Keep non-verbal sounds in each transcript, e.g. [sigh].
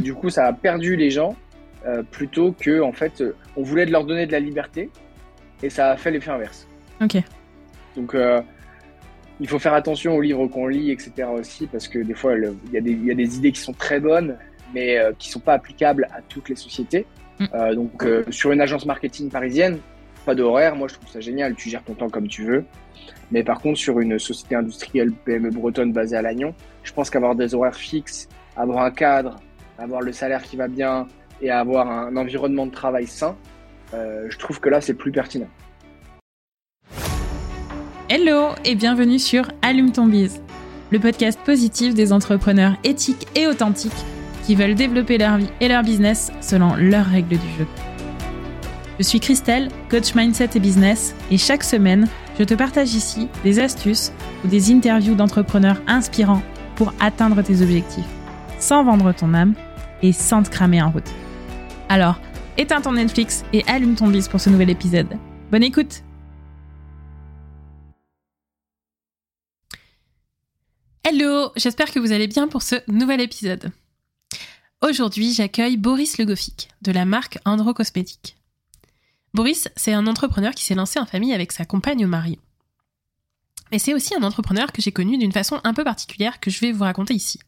Et du coup, ça a perdu les gens plutôt que, en fait, on voulait leur donner de la liberté et ça a fait l'effet inverse. Ok. Donc, il faut faire attention aux livres qu'on lit, etc. aussi, parce que des fois, il y, y, a des idées qui sont très bonnes, mais qui ne sont pas applicables à toutes les sociétés. Mm. Euh, donc, euh, sur une agence marketing parisienne, pas d'horaire. Moi, je trouve ça génial. Tu gères ton temps comme tu veux. Mais par contre, sur une société industrielle PME bretonne basée à Lannion, je pense qu'avoir des horaires fixes, avoir un cadre, avoir le salaire qui va bien et avoir un environnement de travail sain, euh, je trouve que là, c'est plus pertinent. Hello et bienvenue sur Allume ton bise, le podcast positif des entrepreneurs éthiques et authentiques qui veulent développer leur vie et leur business selon leurs règles du jeu. Je suis Christelle, coach mindset et business, et chaque semaine, je te partage ici des astuces ou des interviews d'entrepreneurs inspirants pour atteindre tes objectifs, sans vendre ton âme et sans te cramer en route. Alors, éteins ton Netflix et allume ton bis pour ce nouvel épisode. Bonne écoute Hello, j'espère que vous allez bien pour ce nouvel épisode. Aujourd'hui, j'accueille Boris Le de la marque Andro Cosmétique. Boris, c'est un entrepreneur qui s'est lancé en famille avec sa compagne Marion. Mais c'est aussi un entrepreneur que j'ai connu d'une façon un peu particulière que je vais vous raconter ici.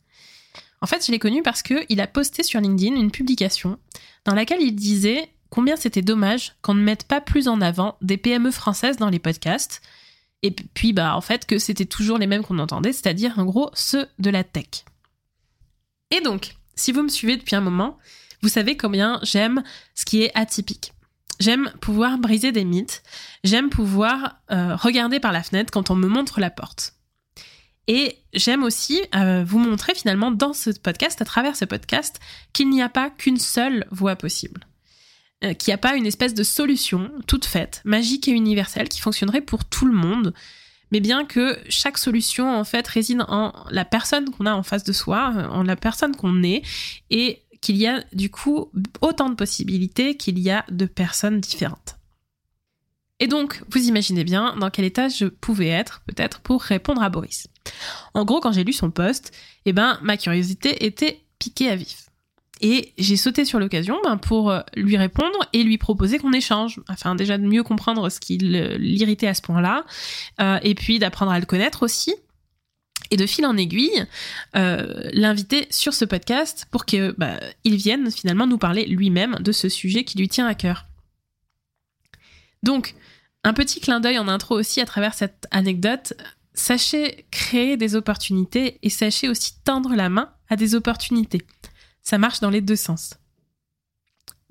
En fait, je l'ai connu parce qu'il a posté sur LinkedIn une publication dans laquelle il disait combien c'était dommage qu'on ne mette pas plus en avant des PME françaises dans les podcasts. Et puis, bah, en fait, que c'était toujours les mêmes qu'on entendait, c'est-à-dire, en gros, ceux de la tech. Et donc, si vous me suivez depuis un moment, vous savez combien j'aime ce qui est atypique. J'aime pouvoir briser des mythes. J'aime pouvoir euh, regarder par la fenêtre quand on me montre la porte. Et j'aime aussi euh, vous montrer finalement dans ce podcast, à travers ce podcast, qu'il n'y a pas qu'une seule voie possible. Euh, qu'il n'y a pas une espèce de solution toute faite, magique et universelle, qui fonctionnerait pour tout le monde, mais bien que chaque solution en fait réside en la personne qu'on a en face de soi, en la personne qu'on est, et qu'il y a du coup autant de possibilités qu'il y a de personnes différentes. Et donc, vous imaginez bien dans quel état je pouvais être, peut-être, pour répondre à Boris. En gros, quand j'ai lu son poste, eh ben, ma curiosité était piquée à vif. Et j'ai sauté sur l'occasion ben, pour euh, lui répondre et lui proposer qu'on échange, afin déjà de mieux comprendre ce qui l'irritait à ce point-là, euh, et puis d'apprendre à le connaître aussi. Et de fil en aiguille, euh, l'inviter sur ce podcast pour qu'il bah, vienne finalement nous parler lui-même de ce sujet qui lui tient à cœur. Donc, un petit clin d'œil en intro aussi à travers cette anecdote. Sachez créer des opportunités et sachez aussi tendre la main à des opportunités. Ça marche dans les deux sens.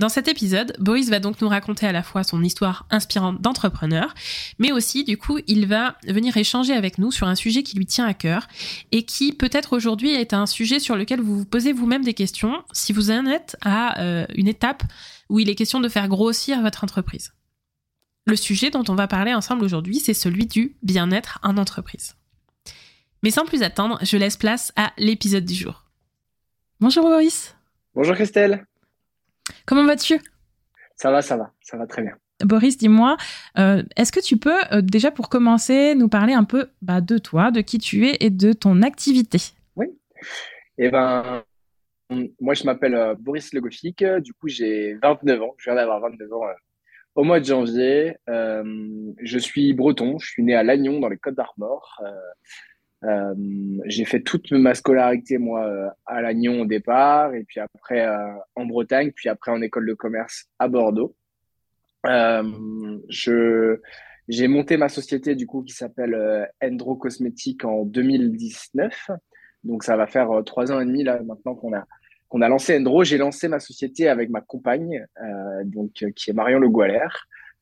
Dans cet épisode, Boris va donc nous raconter à la fois son histoire inspirante d'entrepreneur, mais aussi, du coup, il va venir échanger avec nous sur un sujet qui lui tient à cœur et qui, peut-être aujourd'hui, est un sujet sur lequel vous vous posez vous-même des questions si vous en êtes à euh, une étape où il est question de faire grossir votre entreprise. Le sujet dont on va parler ensemble aujourd'hui, c'est celui du bien-être en entreprise. Mais sans plus attendre, je laisse place à l'épisode du jour. Bonjour Boris. Bonjour Christelle. Comment vas-tu? Ça va, ça va, ça va très bien. Boris, dis-moi, euh, est-ce que tu peux euh, déjà pour commencer nous parler un peu bah, de toi, de qui tu es et de ton activité? Oui. Eh ben, moi je m'appelle euh, Boris Legofic, du coup j'ai 29 ans, je viens d'avoir 29 ans au mois de janvier. je suis breton, je suis né à Lannion dans les Côtes d'Armor. Euh, j'ai fait toute ma scolarité moi euh, à Lannion au départ et puis après euh, en Bretagne puis après en école de commerce à Bordeaux. je j'ai monté ma société du coup qui s'appelle Endro Cosmétique en 2019. Donc ça va faire trois ans et demi là maintenant qu'on a qu'on a lancé Endro. J'ai lancé ma société avec ma compagne donc qui est Marion Le Goualer.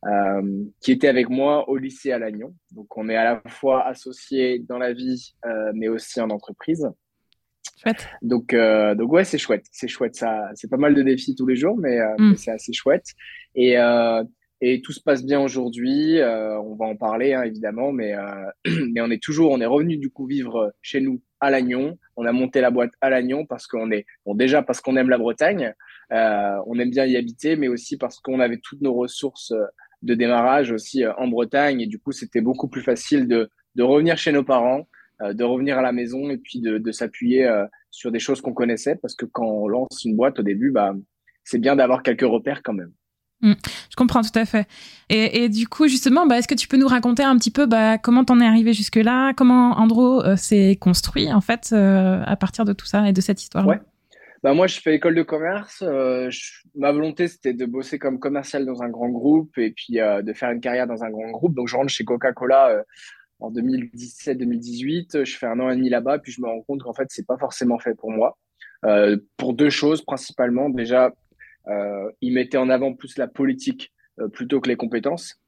Euh, qui était avec moi au lycée à Lannion. Donc, on est à la fois associés dans la vie, euh, mais aussi en entreprise. Chouette. Donc, euh, donc ouais, c'est chouette. C'est chouette. Ça, c'est pas mal de défis tous les jours, mais, euh, mm. mais c'est assez chouette. Et, euh, et tout se passe bien aujourd'hui. on va en parler, hein, évidemment, mais, [clears throat] mais on est toujours, on est revenu du coup vivre chez nous à Lannion. On a monté la boîte à Lannion parce qu'on est, bon, déjà parce qu'on aime la Bretagne, on aime bien y habiter, mais aussi parce qu'on avait toutes nos ressources de démarrage aussi euh, en Bretagne. Et du coup, c'était beaucoup plus facile de, de revenir chez nos parents, de revenir à la maison et puis de, s'appuyer sur des choses qu'on connaissait parce que quand on lance une boîte au début, bah, c'est bien d'avoir quelques repères quand même. Mmh. je comprends tout à fait. Et, du coup, justement, bah, est-ce que tu peux nous raconter un petit peu bah, comment t'en es arrivé jusque-là, comment Andro s'est construit en fait à partir de tout ça et de cette histoire Ouais. Bah moi, je fais école de commerce. Euh, ma volonté, c'était de bosser comme commercial dans un grand groupe et puis euh, de faire une carrière dans un grand groupe. Donc, je rentre chez Coca-Cola euh, en 2017-2018. Je fais un an et demi là-bas, puis je me rends compte qu'en fait, c'est pas forcément fait pour moi. pour deux choses principalement. Déjà, ils mettaient en avant plus la politique plutôt que les compétences.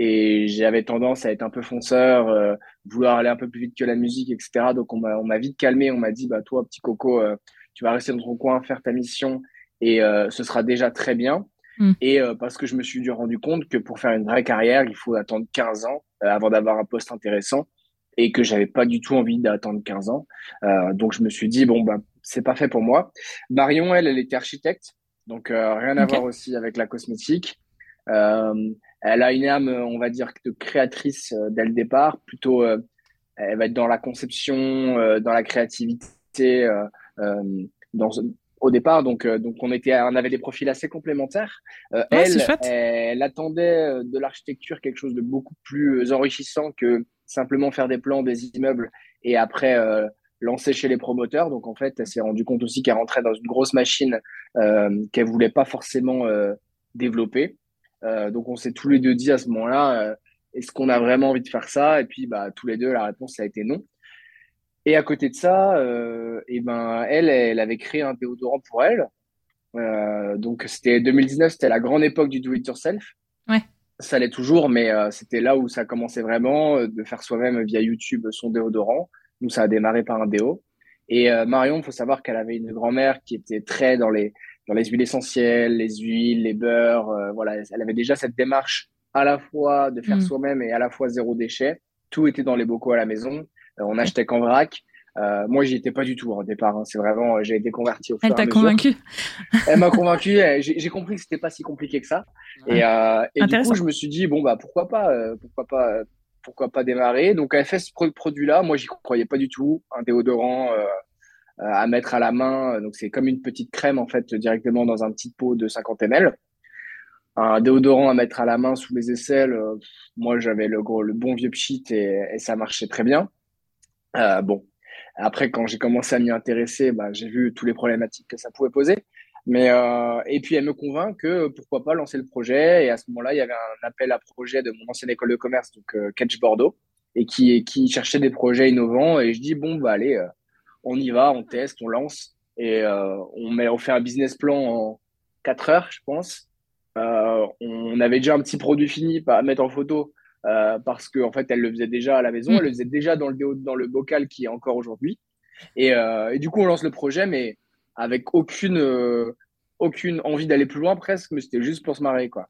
Et j'avais tendance à être un peu fonceur, vouloir aller un peu plus vite que la musique, etc. Donc, on m'a vite calmé. On m'a dit, bah toi, petit coco tu vas rester dans ton coin, faire ta mission et euh, ce sera déjà très bien. Mm. Et euh, parce que je me suis dû rendu compte que pour faire une vraie carrière, il faut attendre 15 ans euh, avant d'avoir un poste intéressant et que j'avais pas du tout envie d'attendre 15 ans. donc je me suis dit bon bah c'est pas fait pour moi. Marion elle elle était architecte donc rien à voir aussi avec la cosmétique. elle a une âme on va dire de créatrice dès le départ plutôt elle va être dans la conception dans la créativité euh, dans, au départ, donc, euh, donc on, était, on avait des profils assez complémentaires. Euh, elle, elle, attendait de l'architecture quelque chose de beaucoup plus enrichissant que simplement faire des plans des immeubles et après lancer chez les promoteurs. Donc en fait, elle s'est rendue compte aussi qu'elle rentrait dans une grosse machine euh, qu'elle voulait pas forcément développer. donc on s'est tous les deux dit à ce moment-là, est-ce qu'on a vraiment envie de faire ça? Et puis bah tous les deux, la réponse a été non. Et à côté de ça, euh, et ben, elle, elle avait créé un déodorant pour elle. Euh, donc, c'était 2019, c'était la grande époque du do-it-yourself. Ouais. Ça l'est toujours, mais euh, c'était là où ça commençait vraiment de faire soi-même via YouTube son déodorant. Nous, ça a démarré par un déo. Et Marion, il faut savoir qu'elle avait une grand-mère qui était très dans les dans les huiles essentielles, les huiles, les beurres. voilà, elle avait déjà cette démarche à la fois de faire mm. soi-même et à la fois zéro déchet. Tout était dans les bocaux à la maison. Euh, on achetait qu'en vrac. Euh, moi, j'y étais pas du tout hein, au départ. Hein. C'est vraiment, j'ai été converti au fur Elle t'a convaincu Elle m'a convaincu. J'ai compris que c'était pas si compliqué que ça. Et, euh, et du coup, je me suis dit bon bah pourquoi pas, pourquoi pas, pourquoi pas démarrer. Donc, elle fait ce produit-là. Moi, j'y croyais pas du tout. Un déodorant à mettre à la main. Donc, c'est comme une petite crème en fait directement dans un petit pot de 50 ml. Un déodorant à mettre à la main sous les aisselles. moi, j'avais le gros, le bon vieux pchit et, ça marchait très bien. Euh, bon, après, quand j'ai commencé à m'y intéresser, bah, j'ai vu tous les problématiques que ça pouvait poser. Mais euh, et puis elle me convainc que pourquoi pas lancer le projet. Et à ce moment-là, il y avait un appel à projet de mon ancienne école de commerce, donc euh, Catch Bordeaux, et qui qui cherchait des projets innovants. Et je dis bon bah allez, euh, on y va, on teste, on lance et euh, on met on fait un business plan en 4 heures, je pense. on avait déjà un petit produit fini à mettre en photo euh, parce qu'en en fait, elle le faisait déjà à la maison, mm. elle le faisait déjà dans le, dans le bocal qui est encore aujourd'hui. Et, euh, et, du coup, on lance le projet, mais avec aucune, euh, aucune envie d'aller plus loin presque, mais c'était juste pour se marrer. Quoi.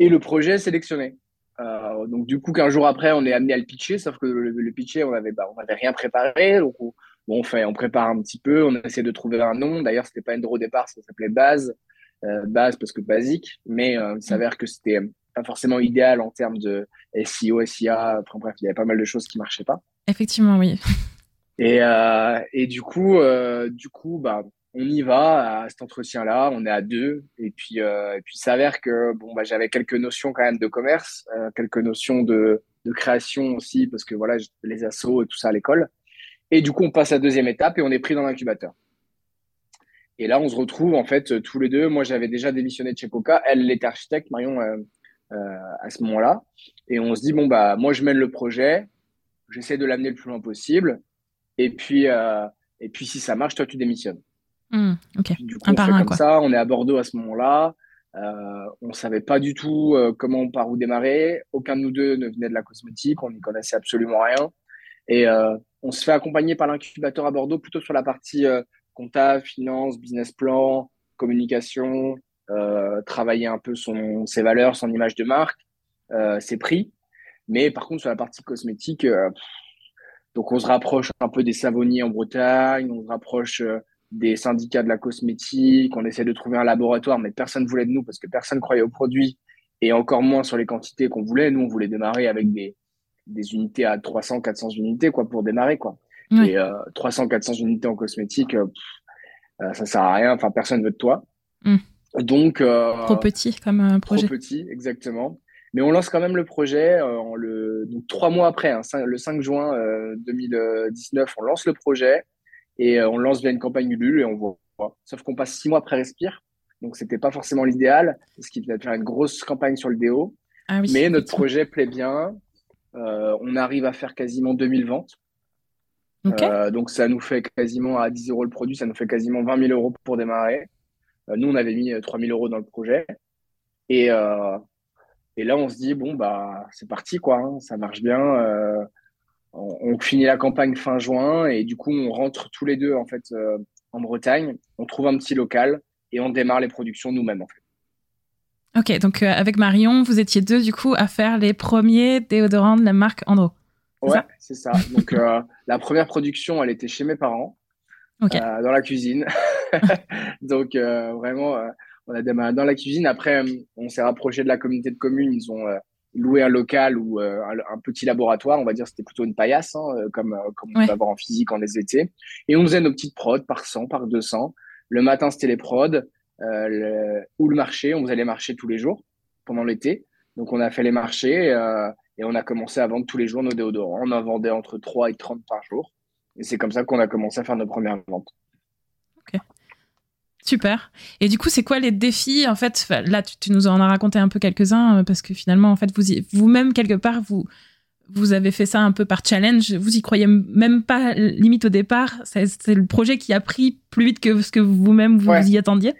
Et le projet est sélectionné. Euh, donc du coup, qu'un jour après, on est amené à le pitcher, sauf que le, le pitcher, on avait, bah, on avait rien préparé. Donc on, bon, on, fait, on prépare un petit peu, on essaie de trouver un nom. D'ailleurs, c'était pas Endro au départ, ça s'appelait Base. Euh, base parce que basique, mais il s'avère que c'était pas forcément idéal en termes de SEO, SIA. Enfin bref, il y avait pas mal de choses qui marchaient pas. Effectivement, oui. Et, euh, et du coup, euh, du coup, bah, on y va à cet entretien-là. On est à deux, et puis, euh, et puis, s'avère que bon, bah, j'avais quelques notions quand même de commerce, euh, quelques notions de, de création aussi, parce que voilà, les assos et tout ça à l'école. Et du coup, on passe à la deuxième étape et on est pris dans l'incubateur. Et là, on se retrouve en fait tous les deux. Moi, j'avais déjà démissionné de chez Coca. Elle, elle était architecte. Marion, euh, euh, à ce moment-là. Et on se dit, bon, bah, moi, je mène le projet, j'essaie de l'amener le plus loin possible. Et puis, euh, et puis, si ça marche, toi, tu démissionnes. Mmh, ok. Du coup, on fait comme ça. On est à Bordeaux à ce moment-là. Euh, on savait pas du tout euh, comment on part où démarrer. Aucun de nous deux ne venait de la cosmétique. On n'y connaissait absolument rien. Et euh, on se fait accompagner par l'incubateur à Bordeaux plutôt sur la partie euh, compta, finance, business plan, communication, travailler un peu son, ses valeurs, son image de marque, ses prix. Mais par contre, sur la partie cosmétique, donc on se rapproche un peu des savonniers en Bretagne, on se rapproche des syndicats de la cosmétique, on essaie de trouver un laboratoire, mais personne ne voulait de nous parce que personne croyait au produit et encore moins sur les quantités qu'on voulait. Nous, on voulait démarrer avec des, des unités à 300, 400 unités quoi pour démarrer quoi. Et 300, 400 unités en cosmétique, ça sert à rien. Enfin, personne veut de toi. Mm. Donc trop petit comme projet. Trop petit, exactement. Mais on lance quand même le projet en le donc trois mois après, hein, le 5 juin 2019, on lance le projet et on lance via une campagne Ulule et on voit. Sauf qu'on passe six mois après Respire, donc c'était pas forcément l'idéal, parce qu'il devait faire une grosse campagne sur le déo. Ah mais notre projet plaît bien. Euh, on arrive à faire quasiment 2000 ventes. Euh, donc ça nous fait quasiment à 10 euros le produit, ça nous fait quasiment 20 000 euros pour démarrer. Euh, nous, on avait mis 3 000 euros dans le projet. Et, et là, on se dit, bon, bah, c'est parti, quoi. Hein, ça marche bien. On, on, finit la campagne fin juin et du coup, on rentre tous les deux, en fait, en Bretagne. On trouve un petit local et on démarre les productions nous-mêmes en fait. Ok, donc euh, avec Marion, vous étiez deux du coup à faire les premiers déodorants de la marque Andro. Ouais, c'est ça. Donc euh, [laughs] la première production, elle était chez mes parents, euh, dans la cuisine. [laughs] donc vraiment, on a démarré dans la cuisine. Après, on s'est rapproché de la communauté de communes. Ils ont loué un local ou un, petit laboratoire, on va dire, c'était plutôt une paillasse, hein, comme, comme on peut avoir en physique en les étés. Et on faisait nos petites prods par 100, par 200. Le matin, c'était les prods euh, ou le marché. On allait marcher tous les jours pendant l'été. Donc, on a fait les marchés euh, et on a commencé à vendre tous les jours nos déodorants. On en vendait entre 3 et 30 par jour. Et c'est comme ça qu'on a commencé à faire nos premières ventes. Super. Et du coup, c'est quoi les défis En fait, là, tu, nous en as raconté un peu quelques-uns euh, parce que finalement, en fait, vous vous-même quelque part, vous vous avez fait ça un peu par challenge. Vous y croyez même pas, limite au départ. C'est le projet qui a pris plus vite que ce que vous-même vous, y attendiez.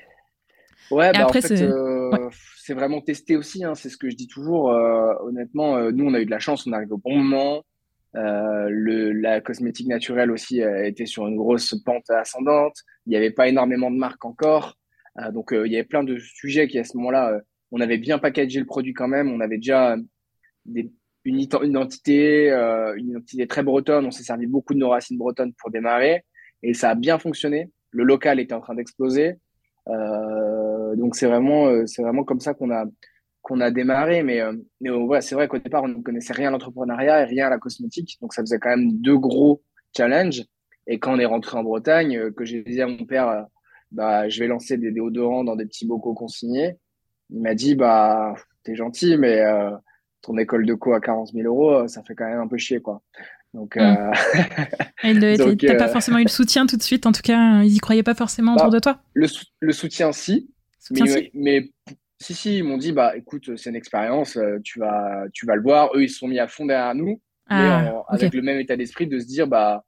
Ouais, bah, après, euh, c'est vraiment testé aussi. Hein, c'est ce que je dis toujours. Euh, honnêtement, euh, nous, on a eu de la chance. On arrive au bon moment. Le, la cosmétique naturelle aussi était sur une grosse pente ascendante. Il n'y avait pas énormément de marques encore. donc, il y avait plein de sujets qui, à ce moment-là, on avait bien packagé le produit quand même. On avait déjà des une, identité, euh, une identité très bretonne. On s'est servi beaucoup de nos racines bretonnes pour démarrer et ça a bien fonctionné. Le local était en train d'exploser. Euh, donc c'est vraiment, euh, c'est vraiment comme ça qu'on a qu'on a démarré. Mais, euh, mais ouais, c'est vrai qu'au départ on ne connaissait rien à l'entrepreneuriat et rien à la cosmétique. Donc ça faisait quand même deux gros challenges. Et quand on est rentré en Bretagne, que j'ai dit à mon père, bah je vais lancer des déodorants dans des petits bocaux consignés. Il m'a dit bah t'es gentil, mais ton école de co à 40 000 euros, euh, ça fait quand même un peu chier, quoi. Donc, mm. euh... [laughs] [laughs] t'as pas euh, forcément eu le soutien tout de suite. En tout cas, ils y croyaient pas forcément autour bah, de toi? Le, le soutien, si. mais, mais, si, si, ils m'ont dit, bah, écoute, c'est une expérience, euh, tu vas, tu vas le voir. Eux, ils se sont mis à fond derrière nous, ah, avec le même état d'esprit de se dire, bah,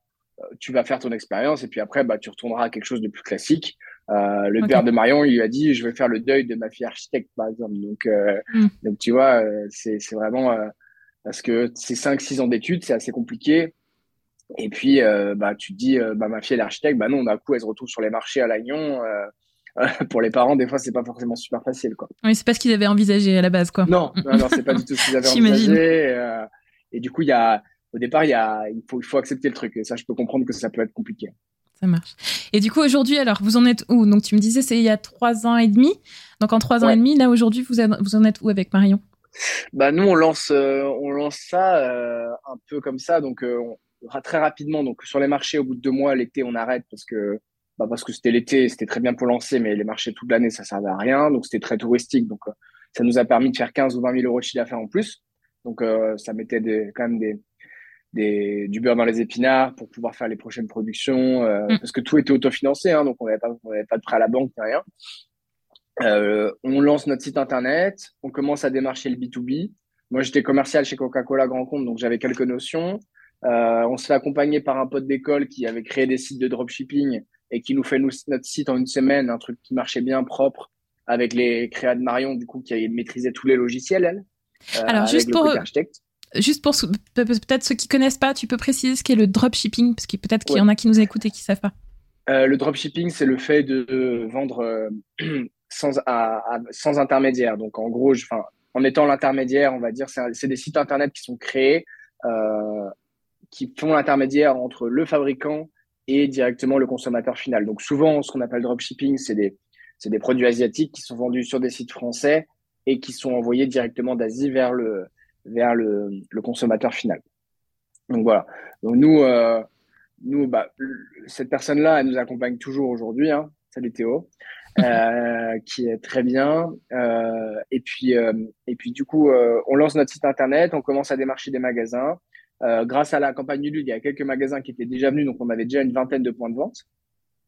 tu vas faire ton expérience et puis après, bah, tu retourneras à quelque chose de plus classique. Euh, le père de Marion, il lui a dit, je vais faire le deuil de ma fille architecte, par exemple. Donc, euh, hmm. donc tu vois, euh, c'est, c'est vraiment parce que c'est 5-6 ans d'études, c'est assez compliqué. Et puis, bah, tu te dis, bah, ma fille est architecte, bah non, d'un coup, elle se retrouve sur les marchés à Lannion. [laughs] pour les parents, des fois, c'est pas forcément super facile, quoi. Oui, c'est pas ce qu'ils avaient envisagé à la base, quoi. Non, non, non c'est pas du tout ce qu'ils [laughs] avaient envisagé. et du coup, il y a, au départ, il y a, il faut, il faut accepter le truc. Et ça, je peux comprendre que ça peut être compliqué. Ça marche. Et du coup, aujourd'hui, alors, vous en êtes où? Donc, tu me disais, c'est il y a trois ans et demi. Donc, en trois ans et demi, là, aujourd'hui, vous, vous en êtes où avec Marion? Bah, nous, on lance, euh, on lance ça euh, un peu comme ça. Donc, euh, très rapidement. Donc, sur les marchés, au bout de deux mois, l'été, on arrête parce que, bah, parce que c'était l'été, c'était très bien pour lancer, mais les marchés toute l'année, ça servait à rien. Donc, c'était très touristique. Donc, ça nous a permis de faire 15 ou 20 000 euros de chiffre d'affaires en plus. Donc, ça mettait des, quand même des, des, du beurre dans les épinards pour pouvoir faire les prochaines productions, euh, mm. parce que tout était autofinancé, hein, donc on n'avait pas, on pas de prêt à la banque, rien. Euh, on lance notre site internet, on commence à démarcher le B2B. Moi, j'étais commercial chez Coca-Cola Grand Compte, donc j'avais quelques notions. Euh, on se fait accompagner par un pote d'école qui avait créé des sites de dropshipping et qui nous fait nous, notre site en une semaine, un truc qui marchait bien propre avec les créas de Marion, du coup, qui maîtrisait tous les logiciels, elle. Euh, Alors, juste pour, juste pour peut-être ceux qui connaissent pas, tu peux préciser ce qu'est le dropshipping parce que peut-être qu'il y en a qui nous écoutent et qui savent pas. Euh, le dropshipping, c'est le fait de vendre euh, [clears throat] sans, sans intermédiaire. Donc en gros, en étant l'intermédiaire, on va dire, c'est des sites internet qui sont créés, qui font l'intermédiaire entre le fabricant et directement le consommateur final. Donc souvent, ce qu'on appelle dropshipping, c'est des, des produits asiatiques qui sont vendus sur des sites français et qui sont envoyés directement d'Asie vers le, vers le, le, consommateur final. Donc voilà. Donc nous, nous bah, cette personne-là, elle nous accompagne toujours aujourd'hui. Hein. Salut Théo. [laughs] Euh, qui est très bien. Euh, et puis, euh, et puis du coup, on lance notre site internet, on commence à démarcher des magasins. Grâce à la campagne Ulule, il y a quelques magasins qui étaient déjà venus, donc on avait déjà une vingtaine de points de vente.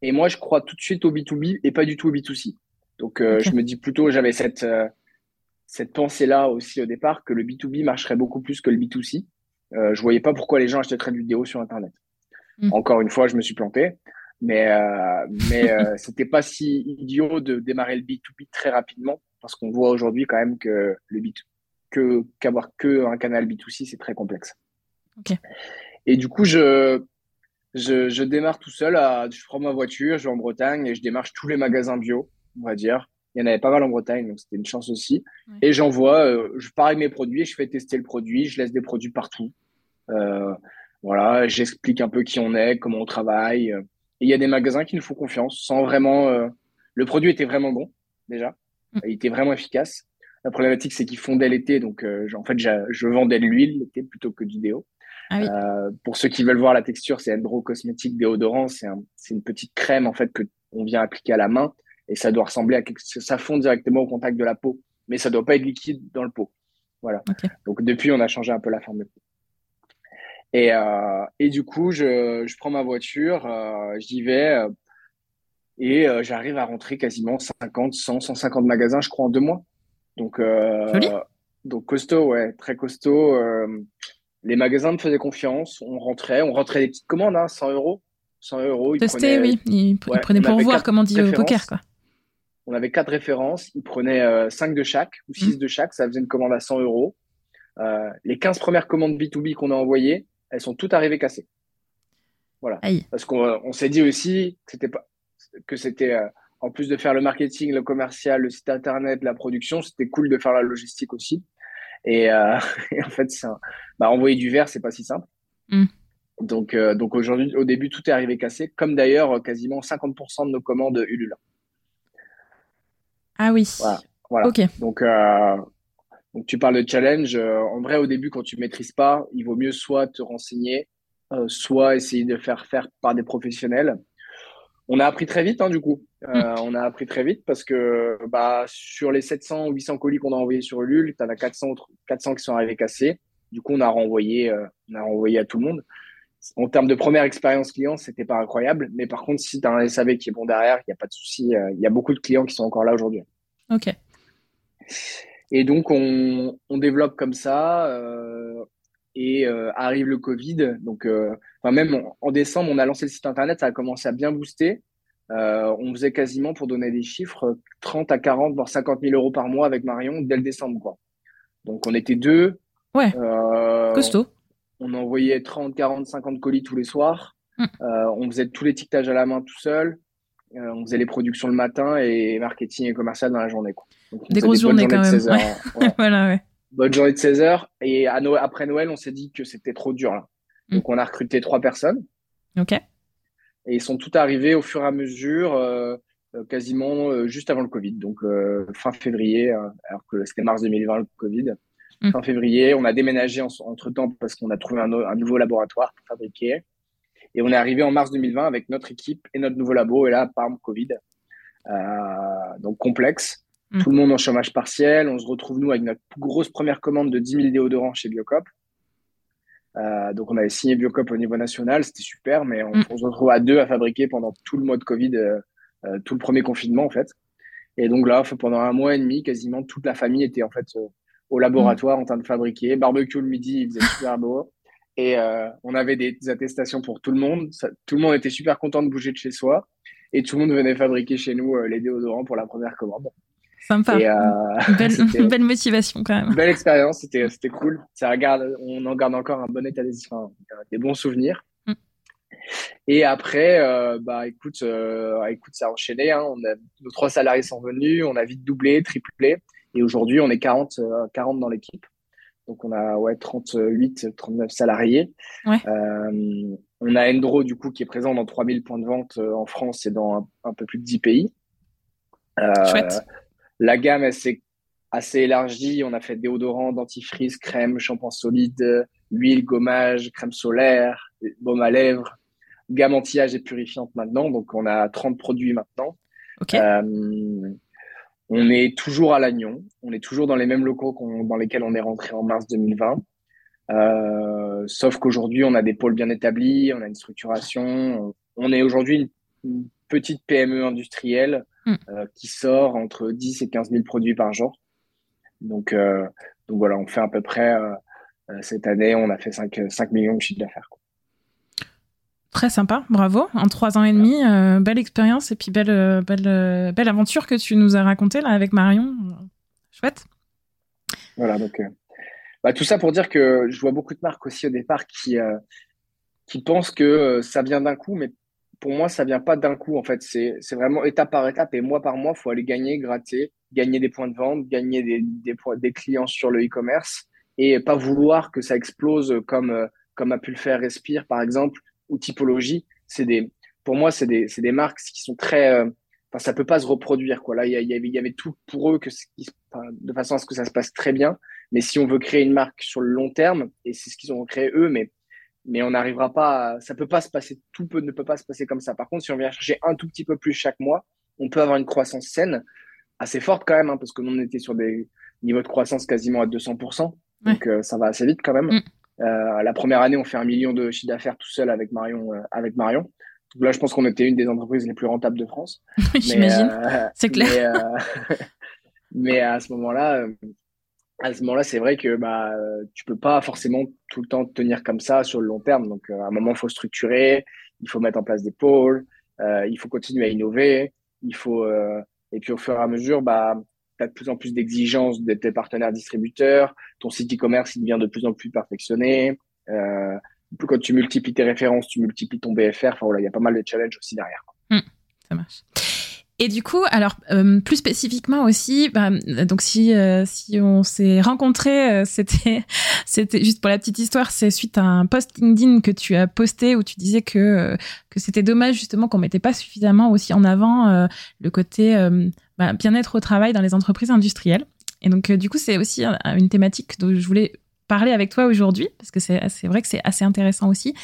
Et moi, je crois tout de suite au B2B et pas du tout au B2C. Donc, je me dis plutôt, j'avais cette, cette pensée-là aussi au départ, que le B2B marcherait beaucoup plus que le B2C. Euh, je voyais pas pourquoi les gens achèteraient du vidéo sur Internet. Mm. Encore une fois, je me suis planté. Mais, euh, mais euh, [laughs] c'était pas si idiot de démarrer le B2B très rapidement parce qu'on voit aujourd'hui quand même que le B2, que qu'avoir que un canal B2C c'est très complexe. Et du coup, je, je, je démarre tout seul. À, je prends ma voiture, je vais en Bretagne et je démarche tous les magasins bio, on va dire. Il y en avait pas mal en Bretagne, donc c'était une chance aussi. Et j'envoie, euh, je pars avec mes produits, je fais tester le produit, je laisse des produits partout. Euh, voilà, j'explique un peu qui on est, comment on travaille. Et il y a des magasins qui nous font confiance sans vraiment. Euh, le produit était vraiment bon, déjà. Mm. Il était vraiment efficace. La problématique, c'est qu'il fondait l'été. Donc, en fait, je vendais de l'huile l'été plutôt que du déo. Ah oui. euh, pour ceux qui veulent voir la texture, c'est Endro Cosmétique Déodorant. C'est un, une petite crème, en fait, que on vient appliquer à la main. Et ça doit ressembler à quelque chose. Ça fond directement au contact de la peau. Mais ça doit pas être liquide dans le pot. Voilà. Donc, depuis, on a changé un peu la forme de peau. Et, euh, et du coup, je, je prends ma voiture, euh, j'y vais euh, et euh, j'arrive à rentrer quasiment 50, 100, 150 magasins, je crois, en deux mois. Donc, euh, donc costaud, ouais, très costaud. Les magasins me faisaient confiance, on rentrait, on rentrait des petites commandes, hein, 100 euros. 100 euros. Testé, oui. Ils, prenaient pour voir, comme on dit au poker, quoi. On avait quatre références, ils prenaient euh, 5 de chaque ou 6 mmh. de chaque, ça faisait une commande à 100 euros. Euh, les 15 premières commandes B2B qu'on a envoyées, elles sont toutes arrivées cassées. Voilà. Parce qu'on s'est dit aussi que c'était pas que c'était euh, en plus de faire le marketing, le commercial, le site internet, la production, c'était cool de faire la logistique aussi. Et, euh, [laughs] en fait, bah, envoyer du verre, c'est pas si simple. Mm. Donc, euh, donc aujourd'hui, au début, tout est arrivé cassé, comme d'ailleurs quasiment 50% de nos commandes Ulule. Ah oui. Voilà. Donc, donc, tu parles de challenge. Euh, en vrai, au début, quand tu maîtrises pas, il vaut mieux soit te renseigner, euh, soit essayer de faire faire par des professionnels. On a appris très vite, hein, du coup. Euh, mm. On a appris très vite parce que bah, sur les 700 ou 800 colis qu'on a envoyés sur Ulule, tu en as 400, 400 qui sont arrivés cassés. Du coup, on a renvoyé, on a renvoyé à tout le monde. En termes de première expérience client, c'était pas incroyable. Mais par contre, si tu as un SAV qui est bon derrière, il n'y a pas de souci. Il y a beaucoup de clients qui sont encore là aujourd'hui. Ok. Et donc, on, on développe comme ça. Euh, et euh, arrive le Covid. Donc, euh, même en, décembre, on a lancé le site internet, ça a commencé à bien booster. Euh, on faisait quasiment, pour donner des chiffres, 30 à 40, voire 50 000 euros par mois avec Marion dès le décembre. Quoi. Donc, on était deux. Ouais. Costaud. On, envoyait 30, 40, 50 colis tous les soirs. Hum. on faisait tous les étiquetages à la main tout seul. on faisait les productions le matin et marketing et commercial dans la journée. Quoi des grosses journées quand même. [laughs] voilà, ouais. Bonne journée de 16 heures. Et à Noël, après Noël, on s'est dit que c'était trop dur. Là. Mm. Donc, on a recruté trois personnes. OK. Et ils sont tous arrivés au fur et à mesure, euh, euh, quasiment euh, juste avant le Covid. Donc, fin février, alors que c'était mars 2020, le Covid. Mm. Fin février, on a déménagé entre temps parce qu'on a trouvé un, un, nouveau laboratoire pour fabriquer. Et on est arrivé en mars 2020 avec notre équipe et notre nouveau labo. Et là, par Covid. donc, complexe. Mm. Tout le monde en chômage partiel. On se retrouve, nous, avec notre grosse première commande de 10 000 déodorants chez Biocop. Euh, donc, on avait signé Biocop au niveau national. C'était super, mais on, mm. se retrouve à deux à fabriquer pendant tout le mois de Covid, euh, euh, tout le premier confinement, en fait. Et donc là, pendant un mois et demi, quasiment toute la famille était en fait au laboratoire en train de fabriquer. Barbecue le midi, il faisait super beau. Et on avait des, attestations pour tout le monde. tout le monde était super content de bouger de chez soi. Et tout le monde venait fabriquer chez nous les déodorants pour la première commande. Sympa. Euh, belle, [laughs] belle, motivation quand même. Belle expérience, c'était c'était cool. Ça regarde, on en garde encore un bon état d'esprit, des bons souvenirs. Mm. Et après, euh, bah écoute, euh, écoute, ça a enchaîné. Hein. On a, nos trois salariés sont venus, on a vite doublé, triplé, et aujourd'hui on est 40 40 dans l'équipe. Donc on a ouais 38, 39 salariés. Ouais. on a Endro du coup qui est présent dans 3000 points de vente en France et dans un, un peu plus de 10 pays. Chouette. La gamme, elle s'est assez élargie. On a fait déodorant, dentifrice, crème, shampoing solide, huile, gommage, crème solaire, baume à lèvres, gamme anti-âge et purifiante maintenant. Donc, on a 30 produits maintenant. Euh, on est toujours à Lannion. On est toujours dans les mêmes locaux dans lesquels on est rentré en mars 2020. Euh, sauf qu'aujourd'hui, on a des pôles bien établis, on a une structuration. On est aujourd'hui une, petite PME industrielle hmm. euh, qui sort entre 10 et 15 000 produits par jour. Donc, euh, donc voilà, on fait à peu près, cette année, on a fait 5, 5 millions de chiffre d'affaires. Très sympa, bravo. En trois ans et demi, belle expérience et puis belle, belle, belle aventure que tu nous as racontée là avec Marion. Chouette. Voilà, donc bah, tout ça pour dire que je vois beaucoup de marques aussi au départ qui, euh, qui pensent que euh, ça vient d'un coup, mais pour moi, ça vient pas d'un coup. En fait, c'est vraiment étape par étape et mois par mois, faut aller gagner, gratter, gagner des points de vente, gagner des, des, clients sur le e-commerce et pas vouloir que ça explose comme, euh, comme a pu le faire Respire, par exemple, ou Typologie. C'est des, pour moi, c'est des, des marques qui sont très, enfin, ça peut pas se reproduire, quoi. Là, il y, avait, il y avait tout pour eux que, de façon à ce que ça se passe très bien. Mais si on veut créer une marque sur le long terme, et c'est ce qu'ils ont créé eux, mais, mais on n'arrivera pas, à, ça peut pas se passer, tout peut, ne peut pas se passer comme ça. Par contre, si on vient chercher un tout petit peu plus chaque mois, on peut avoir une croissance saine, assez forte quand même, hein, parce que nous, on était sur des niveaux de croissance quasiment à 200%. Donc, euh, ça va assez vite quand même. Mm. Euh, la première année, on fait un million de chiffre d'affaires tout seul avec Marion. Euh, avec Marion. Donc là, je pense qu'on était une des entreprises les plus rentables de France. [laughs] J'imagine. c'est clair. Mais, [laughs] mais, à ce moment-là, à ce moment-là, c'est vrai que bah, tu peux pas forcément tout le temps tenir comme ça sur le long terme. Donc, euh, à un moment, il faut structurer, il faut mettre en place des pôles, euh, il faut continuer à innover, il faut euh, et puis au fur et à mesure, bah, tu as de plus en plus d'exigences de tes partenaires distributeurs, ton site e-commerce il devient de plus en plus perfectionné. Euh, quand tu multiplies tes références, tu multiplies ton BFR. Enfin voilà, il y a pas mal de challenges aussi derrière. Mmh, ça marche. Et du coup, alors euh, plus spécifiquement aussi, bah, donc si euh, si on s'est rencontrés, euh, c'était [laughs] c'était juste pour la petite histoire, c'est suite à un post LinkedIn que tu as posté où tu disais que que c'était dommage justement qu'on mettait pas suffisamment aussi en avant le côté bah, bien-être au travail dans les entreprises industrielles. Et donc du coup, c'est aussi une thématique dont je voulais parler avec toi aujourd'hui parce que c'est c'est vrai que c'est assez intéressant aussi.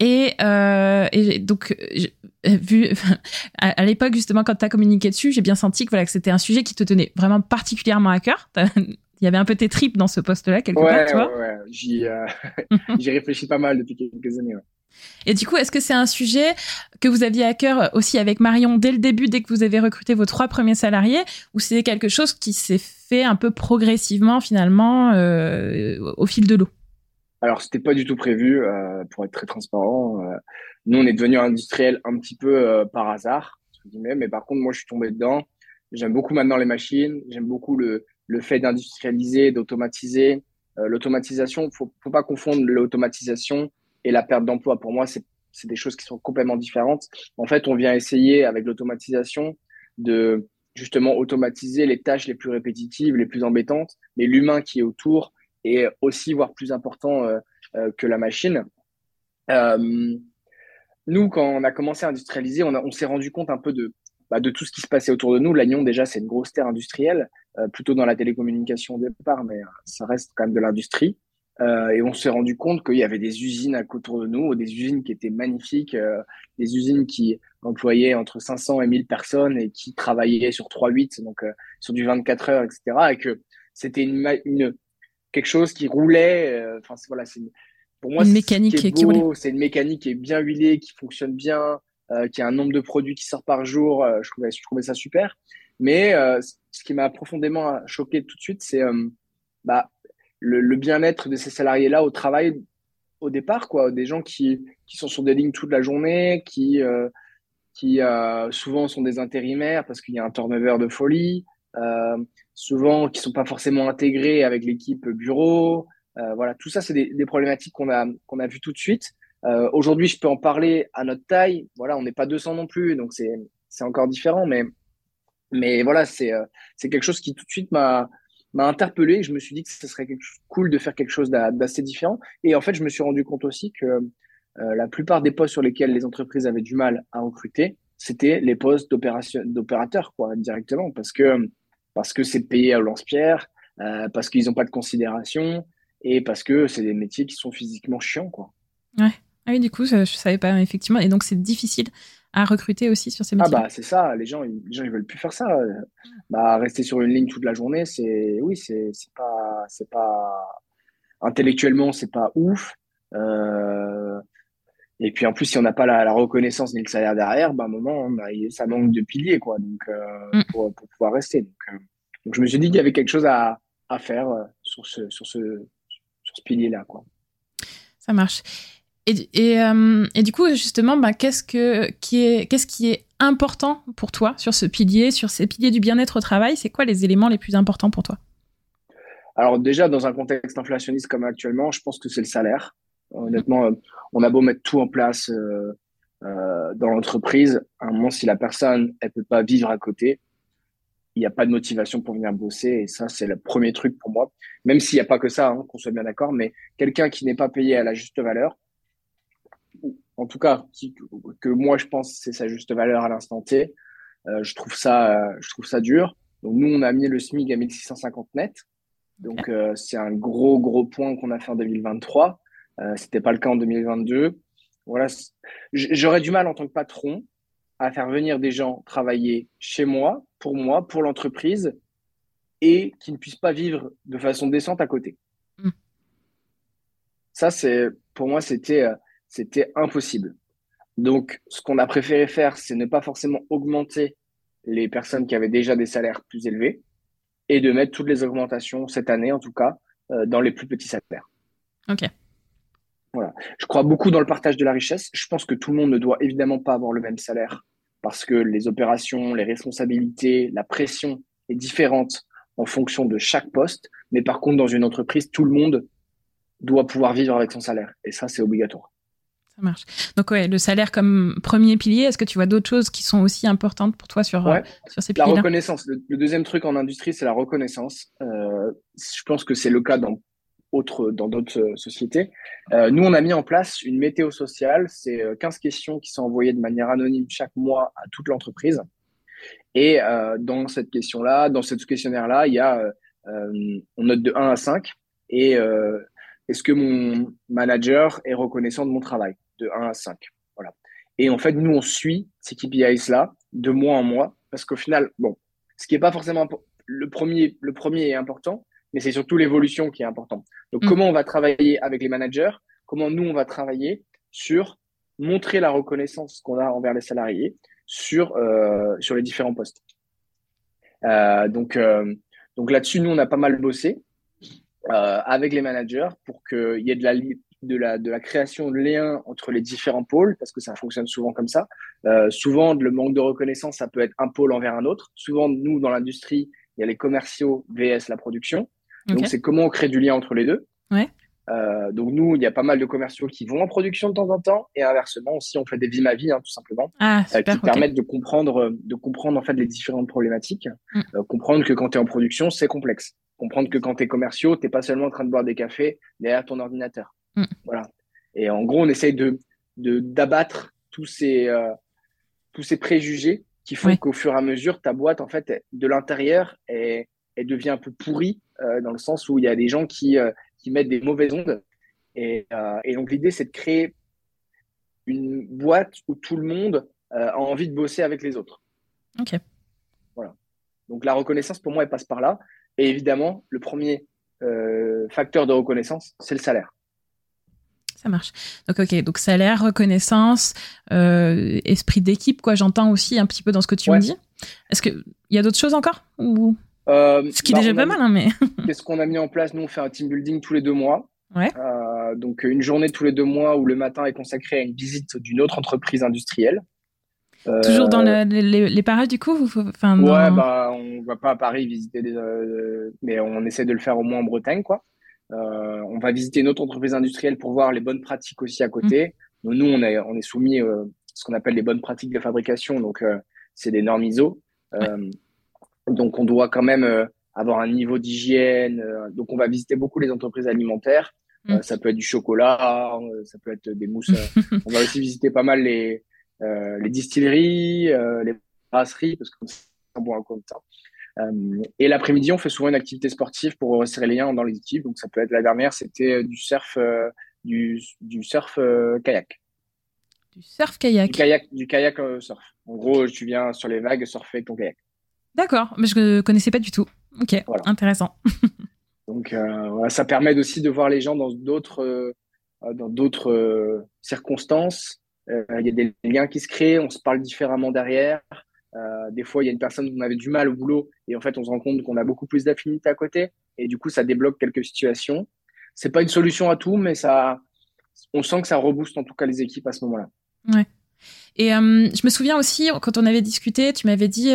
Et, et donc vu [laughs] à, l'époque justement quand tu as communiqué dessus, j'ai bien senti que voilà que c'était un sujet qui te tenait vraiment particulièrement à cœur. [laughs] Il y avait un peu tes tripes dans ce poste-là quelque part, tu vois. Ouais, j'y euh, [laughs] réfléchi pas mal depuis quelques années. Et du coup, est-ce que c'est un sujet que vous aviez à cœur aussi avec Marion dès le début, dès que vous avez recruté vos trois premiers salariés, ou c'est quelque chose qui s'est fait un peu progressivement finalement euh, au fil de l'eau? Alors, c'était pas du tout prévu, euh, pour être très transparent. Euh, nous, on est devenu industriel un petit peu euh, par hasard, mais par contre, moi, je suis tombé dedans. J'aime beaucoup maintenant les machines. J'aime beaucoup le, le fait d'industrialiser, d'automatiser. Euh, l'automatisation, faut, faut pas confondre l'automatisation et la perte d'emploi. Pour moi, c'est c'est des choses qui sont complètement différentes. En fait, on vient essayer avec l'automatisation de justement automatiser les tâches les plus répétitives, les plus embêtantes, mais l'humain qui est autour est aussi voire plus important euh, euh, que la machine. Euh, nous, quand on a commencé à industrialiser, on, s'est rendu compte un peu de, bah, de tout ce qui se passait autour de nous. L'Agnon, déjà, c'est une grosse terre industrielle, plutôt dans la télécommunication au départ, mais ça reste quand même de l'industrie. Et on s'est rendu compte qu'il y avait des usines autour de nous, des usines qui étaient magnifiques, des usines qui employaient entre 500 et 1000 personnes et qui travaillaient sur 3-8, donc sur du 24 heures, etc. Et que c'était une, quelque chose qui roulait. Enfin, voilà, c'est pour moi, une mécanique qui, c'est une mécanique qui est bien huilée, qui fonctionne bien, euh, qui a un nombre de produits qui sort par jour. Euh, je, trouvais, je trouvais ça super. Mais euh, ce qui m'a profondément choqué tout de suite, c'est euh, bah, le, le bien-être de ces salariés-là au travail au départ, quoi. Des gens qui, qui sont sur des lignes toute la journée, qui, euh, qui souvent sont des intérimaires parce qu'il y a un turnover de folie, souvent qui sont pas forcément intégrés avec l'équipe bureau. Euh, voilà, tout ça, c'est des, des, problématiques qu'on a qu'on a vues tout de suite. Euh, Aujourd'hui, je peux en parler à notre taille. Voilà, on n'est pas 200 non plus, donc c'est c'est encore différent, mais mais voilà, c'est euh, c'est quelque chose qui tout de suite m'a m'a interpellé. Je me suis dit que ce serait cool de faire quelque chose d'assez différent. Et en fait, je me suis rendu compte aussi que euh, la plupart des postes sur lesquels les entreprises avaient du mal à recruter, c'était les postes d'opérateurs, quoi, directement, parce que parce que c'est payé à lance-pierre, euh, parce qu'ils n'ont pas de considération, et parce que c'est des métiers qui sont physiquement chiants, quoi. Ouais. Ah oui, du coup, je, ne savais pas, effectivement. Et donc, c'est difficile à recruter aussi sur ces métiers. Ah bah, c'est ça. Les gens, ils, les gens, ils veulent plus faire ça. Bah, rester sur une ligne toute la journée, c'est, oui, c'est, c'est pas, c'est pas, intellectuellement, c'est pas ouf. Euh, et puis en plus, si on n'a pas la, reconnaissance ni le salaire derrière, bah, à un moment, ça manque de piliers, quoi. Donc, euh, mm. pour, pour, pouvoir rester. Donc, euh, donc, je me suis dit qu'il y avait quelque chose à, à faire sur ce, sur ce, sur ce pilier-là, quoi. Ça marche. Et, et, euh, et, du coup, justement, bah, qu'est-ce, que, qui est, qu'est-ce qui est important pour toi sur ce pilier, sur ces piliers du bien-être au travail? C'est quoi les éléments les plus importants pour toi? Alors déjà, dans un contexte inflationniste comme actuellement, je pense que c'est le salaire. Honnêtement, on a beau mettre tout en place euh, euh, dans l'entreprise, à un moment, si la personne, elle peut pas vivre à côté, il n'y a pas de motivation pour venir bosser. Et ça, c'est le premier truc pour moi. Même s'il n'y a pas que ça, hein, qu'on soit bien d'accord, mais quelqu'un qui n'est pas payé à la juste valeur, en tout cas, que moi je pense c'est sa juste valeur à l'instant T. Euh, je trouve ça, euh, je trouve ça dur. Donc nous, on a mis le SMIC à 1650 net. Donc euh, c'est un gros gros point qu'on a fait en 2023. Euh, C'était pas le cas en 2022. Voilà, j'aurais du mal en tant que patron à faire venir des gens travailler chez moi, pour moi, pour l'entreprise, et qui ne puissent pas vivre de façon décente à côté. Mm. Ça, c'est pour moi, c'était c'était impossible. Donc, ce qu'on a préféré faire, c'est ne pas forcément augmenter les personnes qui avaient déjà des salaires plus élevés et de mettre toutes les augmentations cette année, en tout cas, euh, dans les plus petits salaires. Ok. Voilà. Je crois beaucoup dans le partage de la richesse. Je pense que tout le monde ne doit évidemment pas avoir le même salaire parce que les opérations, les responsabilités, la pression est différente en fonction de chaque poste. Mais par contre, dans une entreprise, tout le monde doit pouvoir vivre avec son salaire. Et ça, c'est obligatoire. Ça marche. Donc, ouais, le salaire comme premier pilier, est-ce que tu vois d'autres choses qui sont aussi importantes pour toi sur, euh, sur ces piliers La reconnaissance. Le, deuxième truc en industrie, c'est la reconnaissance. Euh, je pense que c'est le cas dans dans d'autres euh, sociétés. Euh, nous, on a mis en place une météo sociale. C'est 15 questions qui sont envoyées de manière anonyme chaque mois à toute l'entreprise. Et euh, dans cette question-là, dans ce questionnaire-là, il y a, euh, on note de 1 à 5. Et est-ce que mon manager est reconnaissant de mon travail? De 1 à 5. Voilà. Et en fait, nous, on suit ces KPIs-là de mois en mois parce qu'au final, bon, ce qui n'est pas forcément le premier, le premier est important, mais c'est surtout l'évolution qui est importante. Donc, mm. comment on va travailler avec les managers? Comment nous, on va travailler sur montrer la reconnaissance qu'on a envers les salariés sur, euh, sur les différents postes? Euh, donc, euh, donc là-dessus, nous, on a pas mal bossé avec les managers pour qu'il y ait de la, de la, de la création de liens entre les différents pôles, parce que ça fonctionne souvent comme ça. Souvent, le manque de reconnaissance, ça peut être un pôle envers un autre. Souvent, nous, dans l'industrie, il y a les commerciaux vs la production. Donc, c'est comment on crée du lien entre les deux. Ouais. Euh, donc, nous, il y a pas mal de commerciaux qui vont en production de temps en temps, et inversement aussi, on fait des vies à vie, hein, tout simplement, ah, euh, qui permettent de comprendre, de comprendre en fait les différentes problématiques, mm. euh, comprendre que quand tu es en production, c'est complexe, comprendre que quand tu es commerciaux, tu pas seulement en train de boire des cafés derrière ton ordinateur. Mm. Voilà. Et en gros, on essaye de d'abattre tous ces euh, tous ces préjugés qui font qu'au fur et à mesure, ta boîte, en fait, de l'intérieur, elle, elle, devient un peu pourrie euh, dans le sens où il y a des gens qui euh, qui mettent des mauvaises ondes. Et, et donc l'idée, c'est de créer une boîte où tout le monde a envie de bosser avec les autres. Ok. Voilà. Donc la reconnaissance, pour moi, elle passe par là. Et évidemment, le premier facteur de reconnaissance, c'est le salaire. Ça marche. Donc ok, donc salaire, reconnaissance, euh, esprit d'équipe, quoi. J'entends aussi un petit peu dans ce que tu me dis. Est-ce que il y a d'autres choses encore ou? Euh, ce qui est bah, déjà pas mal, hein, mais. [laughs] [laughs] Qu'est-ce qu'on a mis en place Nous, on fait un team building tous les deux mois. Ouais. Euh, donc une journée tous les deux mois où le matin est consacré à une visite d'une autre entreprise industrielle. Toujours dans le, les, les, parages du coup enfin, Ouais, bah on va pas à Paris visiter des, mais on essaie de le faire au moins en Bretagne, quoi. Euh, on va visiter notre entreprise industrielle pour voir les bonnes pratiques aussi à côté. Mm. Nous, on est, on est soumis à euh, ce qu'on appelle les bonnes pratiques de fabrication. Donc, euh, c'est des normes ISO. Donc, on doit quand même avoir un niveau d'hygiène. donc, on va visiter beaucoup les entreprises alimentaires. Mm. ça peut être du chocolat, ça peut être des mousses. [laughs] on va aussi visiter pas mal les, les distilleries, les brasseries, parce que c'est un bon compte. et l'après-midi, on fait souvent une activité sportive pour resserrer les liens dans les équipes. Donc, ça peut être la dernière, c'était du surf, du, du, surf kayak. Du surf kayak. Du kayak, du kayak surf. En gros, tu viens sur les vagues surfer avec ton kayak. D'accord, mais je ne connaissais pas du tout. Ok, intéressant. [laughs] Donc, euh, ça permet aussi de voir les gens dans d'autres euh, dans d'autres euh, circonstances. Il y a des liens qui se créent, on se parle différemment derrière. des fois, il y a une personne qu'on avait du mal au boulot et en fait, on se rend compte qu'on a beaucoup plus d'affinité à côté et du coup, ça débloque quelques situations. C'est pas une solution à tout, mais ça, on sent que ça rebooste en tout cas les équipes à ce moment-là. Ouais. Et je me souviens aussi quand on avait discuté, tu m'avais dit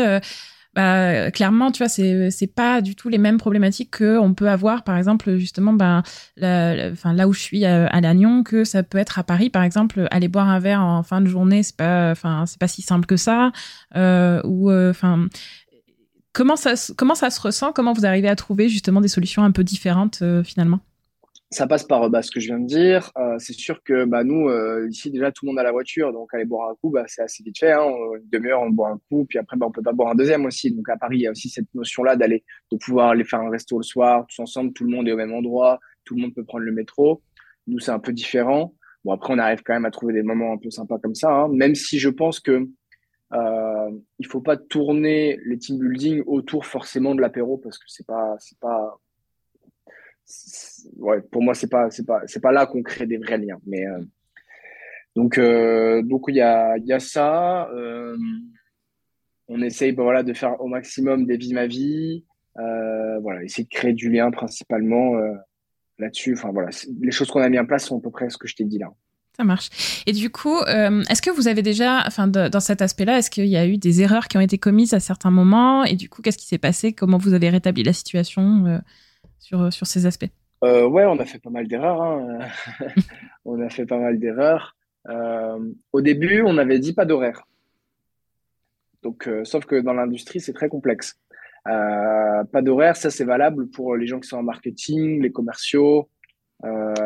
bah, clairement, tu vois, c'est c'est pas du tout les mêmes problématiques que on peut avoir, par exemple, justement, ben, enfin là où je suis à, à Lannion, que ça peut être à Paris, par exemple, aller boire un verre en fin de journée, c'est pas, enfin, c'est pas si simple que ça, euh, ou euh, enfin. comment ça, comment ça se ressent? Comment vous arrivez à trouver justement des solutions un peu différentes euh, finalement? Ça passe par bah, ce que je viens de dire. Euh, c'est sûr que bah, nous, euh, ici, déjà, tout le monde a la voiture. Donc, aller boire un coup, bah, c'est assez vite fait. Hein. Une demi-heure, on boit un coup. Puis après, bah, on peut pas boire un deuxième aussi. Donc, à Paris, il y a aussi cette notion-là d'aller, de pouvoir aller faire un resto le soir, tous ensemble. Tout le monde est au même endroit. Tout le monde peut prendre le métro. Nous, c'est un peu différent. Bon, après, on arrive quand même à trouver des moments un peu sympas comme ça. Hein. Même si je pense que euh, il faut pas tourner les team building autour forcément de l'apéro parce que c'est pas, c'est pas, ouais, pour moi, c'est pas, c'est pas, c'est pas là qu'on crée des vrais liens. Mais euh, donc, euh, donc il y a, y a ça. Euh, on essaye, ben, voilà, de faire au maximum des vies ma vie. voilà, essayer de créer du lien principalement là-dessus. Enfin voilà, les choses qu'on a mis en place sont à peu près ce que je t'ai dit là. Ça marche. Et du coup, est-ce que vous avez déjà, enfin, dans cet aspect-là, est-ce qu'il y a eu des erreurs qui ont été commises à certains moments? Et du coup, qu'est-ce qui s'est passé? Comment vous avez rétabli la situation sur, sur ces aspects euh, Ouais, on a fait pas mal d'erreurs. Hein. [laughs] [laughs] on a fait pas mal d'erreurs. Euh, au début, on avait dit pas d'horaire. Donc, euh, sauf que dans l'industrie, c'est très complexe. Euh, pas d'horaire, ça c'est valable pour les gens qui sont en marketing, les commerciaux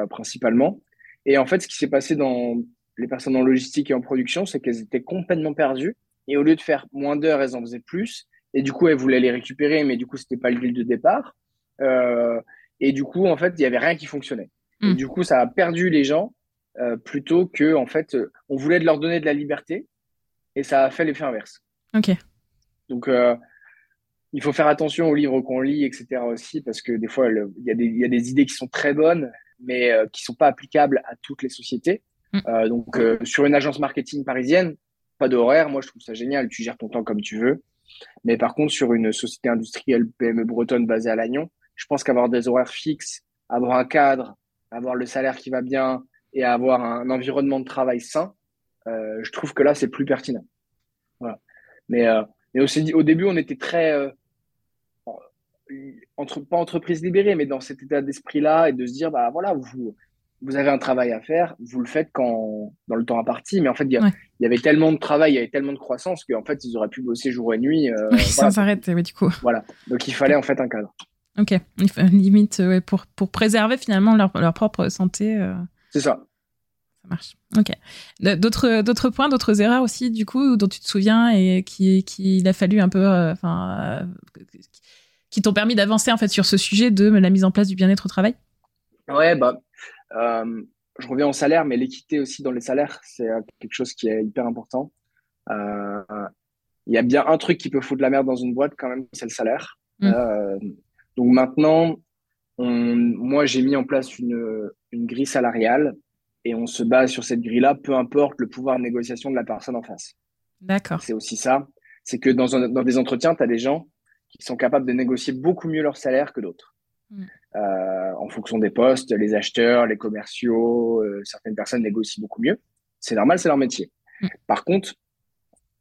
principalement. Et en fait, ce qui s'est passé dans les personnes en logistique et en production, c'est qu'elles étaient complètement perdues. Et au lieu de faire moins d'heures, elles en faisaient plus. Et du coup, elles voulaient les récupérer, mais du coup, c'était pas le deal de départ. Euh, et du coup, en fait, il y avait rien qui fonctionnait. Et hmm. du coup, ça a perdu les gens euh, plutôt que, en fait, on voulait leur donner de la liberté et ça a fait l'effet inverse. Ok. Donc, euh, il faut faire attention aux livres qu'on lit, etc. aussi, parce que des fois, il y, y, a des idées qui sont très bonnes, mais euh, qui sont pas applicables à toutes les sociétés. Hmm. Euh, donc, euh, sur une agence marketing parisienne, pas d'horaire. Moi, je trouve ça génial. Tu gères ton temps comme tu veux. Mais par contre, sur une société industrielle PME bretonne basée à Lannion, je pense qu'avoir des horaires fixes, avoir un cadre, avoir le salaire qui va bien et avoir un environnement de travail sain, euh, je trouve que là, c'est plus pertinent. Voilà. Mais, euh, mais aussi, au début, on était très, euh, entre, pas entreprise libérée, mais dans cet état d'esprit-là et de se dire, bah voilà, vous, vous avez un travail à faire, vous le faites quand dans le temps imparti, mais en fait, il y, avait tellement de travail, il y avait tellement de croissance qu'en fait, ils auraient pu bosser jour et nuit. Oui, [laughs] sans s'arrêter, du coup. Voilà. Donc, il fallait en fait un cadre. Ok. Limite, ouais, pour, pour préserver finalement leur, leur propre santé. Euh. C'est ça. Ça marche. Ok. D'autres, d'autres points, d'autres erreurs aussi, du coup, dont tu te souviens et qui, qui il a fallu un peu, euh, enfin, qui t'ont permis d'avancer en fait sur ce sujet de la mise en place du bien-être au travail? Ouais, bah, euh, je reviens au salaire, mais l'équité aussi dans les salaires, c'est euh, quelque chose qui est hyper important. Euh, il y a bien un truc qui peut foutre la merde dans une boîte quand même, c'est le salaire. Mm. Donc maintenant, on, moi j'ai mis en place une, une grille salariale et on se base sur cette grille-là, peu importe le pouvoir de négociation de la personne en face. D'accord. C'est aussi ça. C'est que dans, un, dans des entretiens, tu as des gens qui sont capables de négocier beaucoup mieux leur salaire que d'autres. Mm. Euh, en fonction des postes, les acheteurs, les commerciaux, euh, certaines personnes négocient beaucoup mieux. C'est normal, c'est leur métier. Mm. Par contre,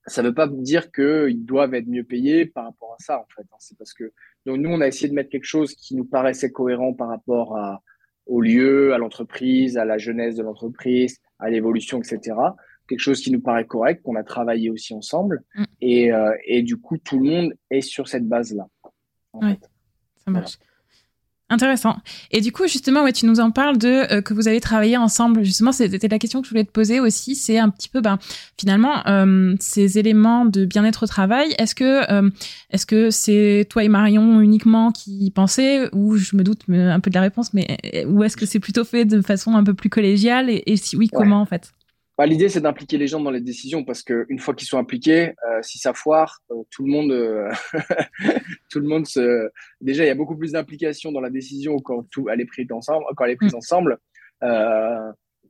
ça ne veut pas dire qu'ils doivent être mieux payés par rapport à ça, en fait. C'est parce que donc nous, on a essayé de mettre quelque chose qui nous paraissait cohérent par rapport à, au lieu, à l'entreprise, à la jeunesse de l'entreprise, à l'évolution, etc. Quelque chose qui nous paraît correct, qu'on a travaillé aussi ensemble. Mm. Et, euh, et du coup, tout le monde est sur cette base-là. Oui, ça marche. Intéressant. Et du coup, justement, ouais, tu nous en parles de euh, que vous avez travaillé ensemble. Justement, c'était la question que je voulais te poser aussi. C'est un petit peu, ben, finalement, euh, ces éléments de bien-être au travail. Est-ce que, euh, est-ce que c'est toi et Marion uniquement qui pensaient, ou je me doute un peu de la réponse, mais ou est-ce que c'est plutôt fait de façon un peu plus collégiale et, si oui, comment en fait? Bah, L'idée, c'est d'impliquer les gens dans les décisions parce qu'une fois qu'ils sont impliqués, euh, si ça foire, euh, tout le monde, euh, [laughs] tout le monde se. Déjà, il y a beaucoup plus d'implication dans la décision quand tout elle est prise ensemble. Quand elle est prise mm. ensemble,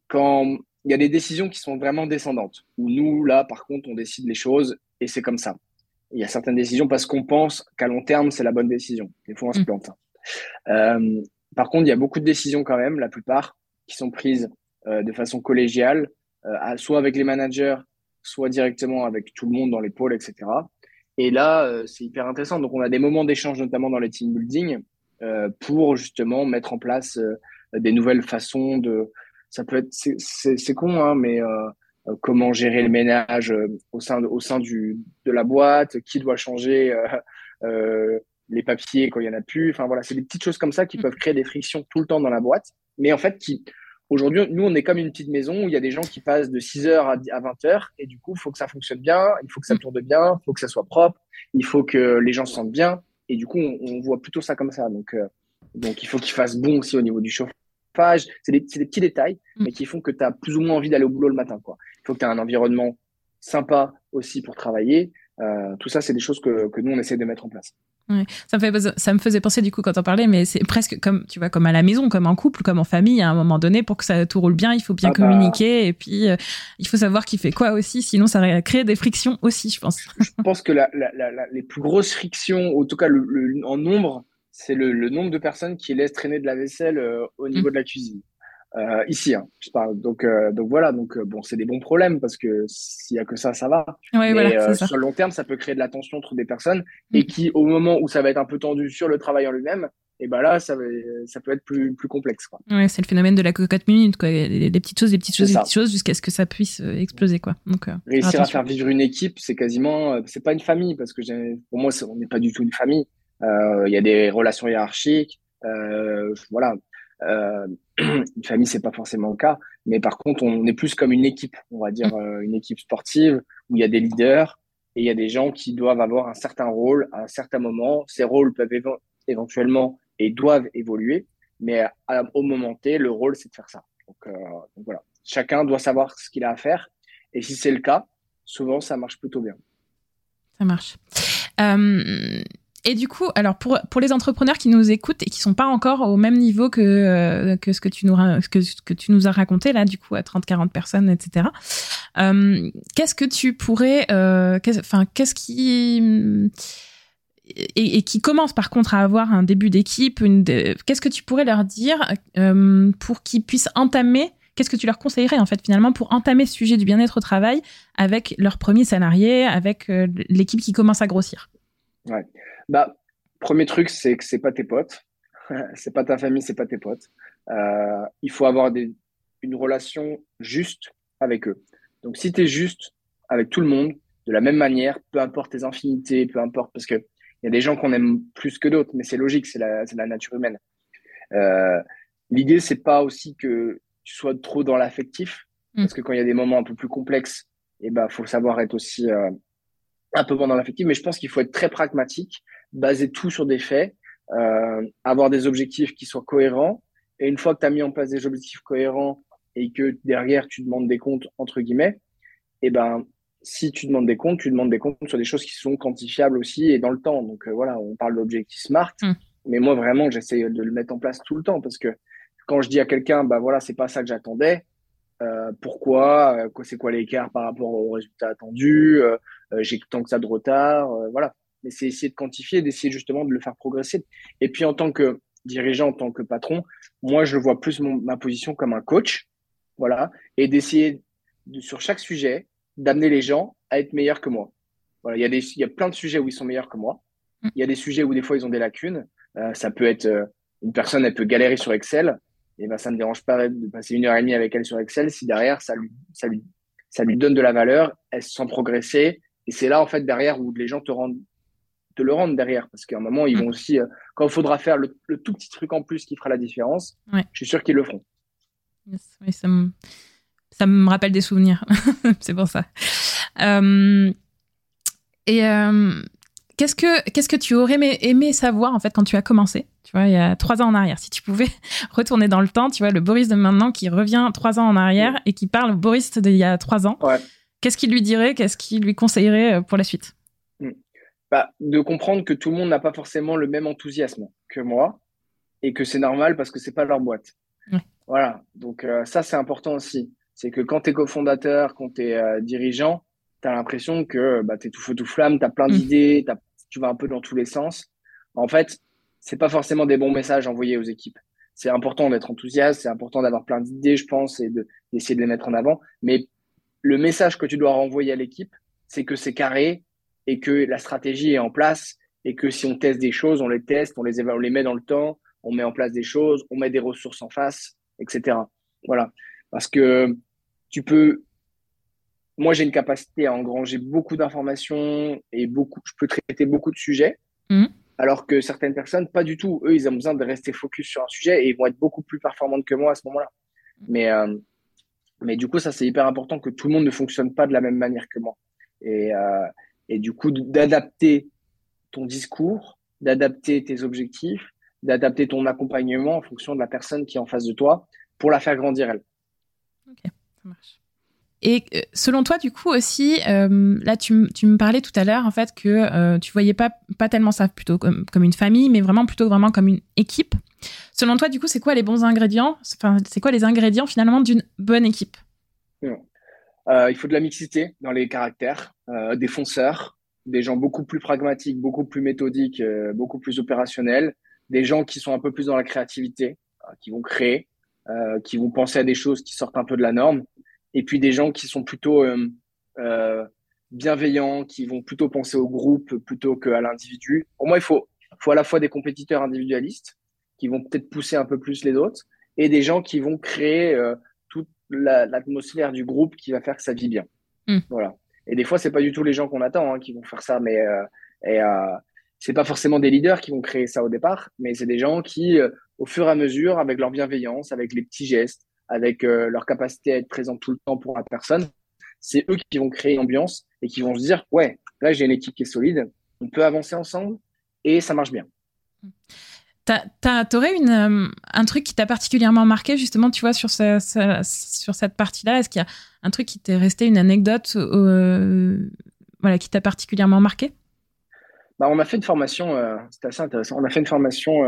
quand il y a des décisions qui sont vraiment descendantes. Où nous, là, par contre, on décide les choses et c'est comme ça. Il y a certaines décisions parce qu'on pense qu'à long terme, c'est la bonne décision. Des fois, on se mm. plante. par contre, il y a beaucoup de décisions quand même, la plupart, qui sont prises de façon collégiale euh, soit avec les managers, soit directement avec tout le monde dans les pôles, etc. Et là, euh, c'est hyper intéressant. Donc, on a des moments d'échange, notamment dans les team building, euh, pour justement mettre en place des nouvelles façons de. Ça peut être, c'est con, hein, mais comment gérer le ménage au sein de, au sein du de la boîte, qui doit changer les papiers quand il y en a plus. Enfin voilà, c'est des petites choses comme ça qui peuvent créer des frictions tout le temps dans la boîte, mais en fait qui Aujourd'hui, nous, on est comme une petite maison où il y a des gens qui passent de 6h à 20h et du coup, il faut que ça fonctionne bien, il faut que ça tourne bien, il faut que ça soit propre, il faut que les gens se sentent bien. Et du coup, on, voit plutôt ça comme ça. Donc, euh, donc il faut qu'il fasse bon aussi au niveau du chauffage. C'est des, des, petits détails, mm. mais qui font que tu as plus ou moins envie d'aller au boulot le matin. Quoi. Il faut que tu aies un environnement sympa aussi pour travailler. Euh, tout ça, c'est des choses que, que nous, on essaie de mettre en place. Ça, me fait, ça me faisait penser du coup quand on parlait, mais c'est presque comme tu vois comme à la maison, comme en couple, comme en famille. À un moment donné, pour que ça tout roule bien, il faut bien ah bah. communiquer et puis euh, il faut savoir qui fait quoi aussi, sinon ça crée des frictions aussi, je pense. je pense que la, les plus grosses frictions, en tout cas le, en nombre, c'est le, nombre de personnes qui laissent traîner de la vaisselle euh, au niveau mm. de la cuisine. Euh, ici, hein, je parle. Donc, euh, donc voilà. Donc euh, bon, c'est des bons problèmes parce que s'il y a que ça, ça va. Ouais, Mais euh, sur le long terme, ça peut créer de la tension entre des personnes et mm. qui, au moment où ça va être un peu tendu sur le travail en lui-même, et ben là, ça, ça peut être plus, plus complexe. Quoi. Ouais, c'est le phénomène de la cocotte minute, quoi. Les, petites choses, des petites choses, des petites choses, jusqu'à ce que ça puisse exploser, quoi. Donc, réussir à faire vivre une équipe, c'est quasiment, c'est pas une famille parce que pour moi, on n'est pas du tout une famille. Il y a des relations hiérarchiques. voilà, euh, [clears throat] une famille, c'est pas forcément le cas, mais par contre, on est plus comme une équipe, on va dire euh, une équipe sportive où il y a des leaders et il y a des gens qui doivent avoir un certain rôle à un certain moment. Ces rôles peuvent éventuellement et doivent évoluer, mais au moment T, le rôle, c'est de faire ça. Donc, euh, donc, voilà, chacun doit savoir ce qu'il a à faire, et si c'est le cas, souvent ça marche plutôt bien. Ça marche. Euh, et du coup, alors pour, pour les entrepreneurs qui nous écoutent et qui sont pas encore au même niveau que, euh, que ce que tu nous que, que tu nous as raconté là, du coup à 30-40 personnes, etc. Euh, qu'est-ce que tu pourrais, euh, enfin qu'est-ce qui et, et, qui commence par contre à avoir un début d'équipe, une qu'est-ce que tu pourrais leur dire euh, pour qu'ils puissent entamer Qu'est-ce que tu leur conseillerais en fait finalement pour entamer ce sujet du bien-être au travail avec leurs premiers salariés, avec euh, l'équipe qui commence à grossir? Ouais. Bah, premier truc, c'est que c'est pas tes potes, [laughs] c'est pas ta famille, c'est pas tes potes. Euh, il faut avoir des, une relation juste avec eux. Donc, si tu es juste avec tout le monde, de la même manière, peu importe tes infinités, peu importe, parce que il y a des gens qu'on aime plus que d'autres, mais c'est logique, c'est la, la, nature humaine. Euh, L'idée, c'est pas aussi que tu sois trop dans l'affectif, mm. parce que quand il y a des moments un peu plus complexes, et eh ben, faut savoir être aussi euh, un peu moins dans l'affectif, mais je pense qu'il faut être très pragmatique, baser tout sur des faits, euh, avoir des objectifs qui soient cohérents. Et une fois que tu as mis en place des objectifs cohérents et que derrière tu demandes des comptes, entre guillemets, et eh ben, si tu demandes des comptes, tu demandes des comptes sur des choses qui sont quantifiables aussi et dans le temps. Donc euh, voilà, on parle d'objectifs smart, mm. mais moi vraiment, j'essaie de le mettre en place tout le temps parce que quand je dis à quelqu'un, bah voilà, c'est pas ça que j'attendais, euh, pourquoi, euh, c'est quoi l'écart par rapport au résultat attendu, euh, j'ai tant que ça de retard, voilà. Mais c'est essayer de quantifier, d'essayer justement de le faire progresser. Et puis en tant que dirigeant, en tant que patron, moi je vois plus ma position comme un coach, voilà, et d'essayer sur chaque sujet d'amener les gens à être meilleurs que moi. Voilà, il y a des, il y a plein de sujets où ils sont meilleurs que moi. Mm. Il y a des sujets où des fois ils ont des lacunes. ça peut être une personne, elle peut galérer sur Excel et ben ça me dérange pas de passer une heure et demie avec elle sur Excel si derrière ça lui ça lui ça lui donne de la valeur, elle se sent progresser et c'est là en fait derrière où les gens te rendent te le rendre derrière. Parce qu'à un moment, ils mm. vont aussi, euh, quand il faudra faire le, tout petit truc en plus qui fera la différence, je suis sûr qu'ils le feront. ça, me, ça me rappelle des souvenirs. [laughs] c'est pour ça. Euh, et euh, qu'est-ce que qu'est-ce que tu aurais aimé, savoir en fait quand tu as commencé Tu vois, il y a trois ans en arrière? Si tu pouvais [laughs] retourner dans le temps, tu vois, le Boris de maintenant qui revient trois ans en arrière et qui parle au Boris d'il y a trois ans. Qu'est-ce qu'il lui dirait? Qu'est-ce qu'il lui conseillerait pour la suite? Hmm. bah, De comprendre que tout le monde n'a pas forcément le même enthousiasme que moi et que c'est normal parce que c'est pas leur boîte. Voilà. Donc euh, ça, c'est important aussi. C'est que quand tu es cofondateur, quand tu es euh, dirigeant, tu as l'impression que bah, tu es tout feu tout flamme, tu as plein mm. d'idées, tu vas un peu dans tous les sens. En fait, c'est pas forcément des bons messages envoyés aux équipes. C'est important d'être enthousiaste, c'est important d'avoir plein d'idées, je pense, et d'essayer de les mettre en avant. Mais le message que tu dois renvoyer à l'équipe, c'est que c'est carré et que la stratégie est en place et que si on teste des choses, on les teste, on les, on les met dans le temps, on met en place des choses, on met des ressources en face, etc. Voilà. Parce que tu peux moi, j'ai une capacité à engranger beaucoup d'informations et beaucoup, je peux traiter beaucoup de sujets. Mhm. Alors que certaines personnes, pas du tout. Eux, ils ont besoin de rester focus sur un sujet et ils vont être beaucoup plus performantes que moi à ce moment-là. Mais, euh, mais du coup, ça, c'est hyper important que tout le monde ne fonctionne pas de la même manière que moi. Et, euh, et du coup, d'adapter ton discours, d'adapter tes objectifs, d'adapter ton accompagnement en fonction de la personne qui est en face de toi pour la faire grandir elle. Ok, ça marche. Et euh, selon toi, du coup aussi, euh, là, tu, me parlais tout à l'heure, en fait, que euh, tu voyais pas, tellement ça plutôt comme, comme, une famille, mais vraiment plutôt vraiment comme une équipe. Selon toi, du coup, c'est quoi les bons ingrédients? Enfin, c'est quoi les ingrédients finalement d'une bonne équipe? Il faut de la mixité dans les caractères, des fonceurs, des gens beaucoup plus pragmatiques, beaucoup plus méthodiques, beaucoup plus opérationnels, des gens qui sont un peu plus dans la créativité, qui vont créer, qui vont penser à des choses qui sortent un peu de la norme et puis des gens qui sont plutôt euh, euh, bienveillants, qui vont plutôt penser au groupe plutôt qu'à l'individu. Pour moi, il faut, faut à la fois des compétiteurs individualistes qui vont peut-être pousser un peu plus les autres et des gens qui vont créer euh, toute l'atmosphère du groupe qui va faire que ça vit bien. Hmm. Voilà. Et des fois, c'est pas du tout les gens qu'on attend hein, qui vont faire ça, mais euh, et, euh, c'est pas forcément des leaders qui vont créer ça au départ, mais c'est des gens qui, euh, au fur et à mesure, avec leur bienveillance, avec les petits gestes, avec euh, leur capacité à être présent tout le temps pour la personne, c'est eux qui vont créer une ambiance et qui vont se dire ouais, là j'ai une équipe qui est solide, on peut avancer ensemble et ça marche bien. T'aurais une euh, un truc qui t'a particulièrement marqué justement, tu vois, sur, sur cette partie-là? Est-ce qu'il y a un truc qui t'est resté, une anecdote euh, voilà, qui t'a particulièrement marqué? Bah, On a fait une formation, c'était assez intéressant, on a fait une formation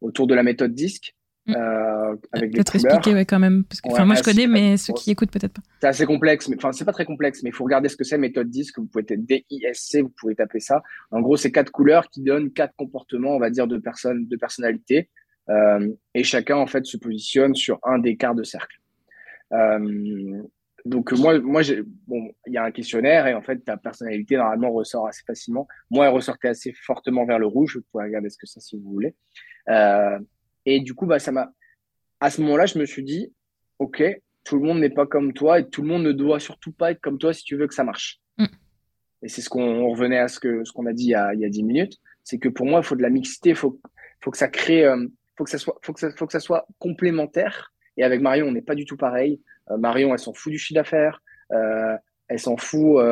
autour de la méthode DISC. Euh, avec Peut-être expliquer ouais, quand même. Parce que, moi, je connais, mais ceux qui écoutent, peut-être pas. C'est assez complexe. Mais, enfin, c'est pas très complexe, mais il faut regarder ce que c'est méthode disque. Vous pouvez être DISC, vous pouvez taper ça. En gros, c'est quatre couleurs qui donnent quatre comportements, on va dire, de personnes, de personnalité. Euh, et chacun, en fait, se positionne sur un des quarts de cercle. Euh, donc moi, moi, bon, il y a un questionnaire et en fait ta personnalité normalement ressort assez facilement. Moi, elle ressortait assez fortement vers le rouge. Vous pouvez regarder ce que c'est si vous voulez. Euh, et du coup, bah, ça m'a. À ce moment-là, je me suis dit, OK, tout le monde n'est pas comme toi et tout le monde ne doit surtout pas être comme toi si tu veux que ça marche. Mm. Et c'est ce qu'on revenait à ce que ce qu'on a dit il y a, il y a 10 minutes. C'est que pour moi, il faut de la mixité, il faut, faut que ça crée, euh, faut que ça soit, faut que ça, faut que ça soit complémentaire. Et avec Marion, on n'est pas du tout pareil. Euh, Marion, elle s'en fout du chiffre d'affaires. Euh, elle s'en fout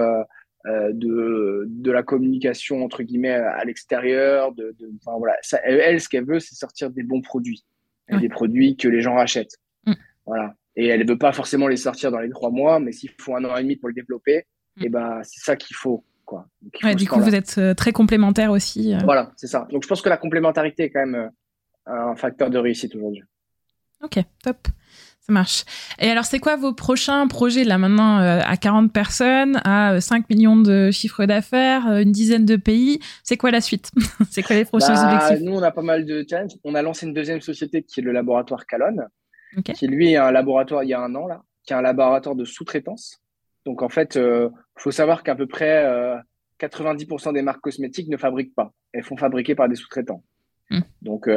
euh, de, de la communication entre guillemets à l'extérieur. De, de enfin, voilà, ça, elle, ce qu'elle veut, c'est sortir des bons produits, des produits que les gens rachètent. Mm. Voilà. Et elle ne veut pas forcément les sortir dans les trois mois, mais s'il faut un an et demi pour le développer, mm. et eh ben c'est ça qu'il faut. Quoi. du coup, vous êtes euh, très complémentaires aussi. Euh. Voilà, c'est ça. Donc je pense que la complémentarité est quand même un facteur de réussite aujourd'hui. Ok, top. Ça marche. Et alors, c'est quoi vos prochains projets là maintenant euh, à 40 personnes, à 5 euh, millions de chiffres d'affaires, euh, une dizaine de pays? C'est quoi la suite? [laughs] C'est quoi les prochains bah, objectifs? Nous, on a pas mal de challenges. On a lancé une deuxième société qui est le laboratoire Calonne, qui lui est un laboratoire il y a un an là, qui est un laboratoire de sous-traitance. Donc en fait, il faut savoir qu'à peu près 90% des marques cosmétiques ne fabriquent pas. Elles font fabriquer par des sous-traitants. Hmm. Donc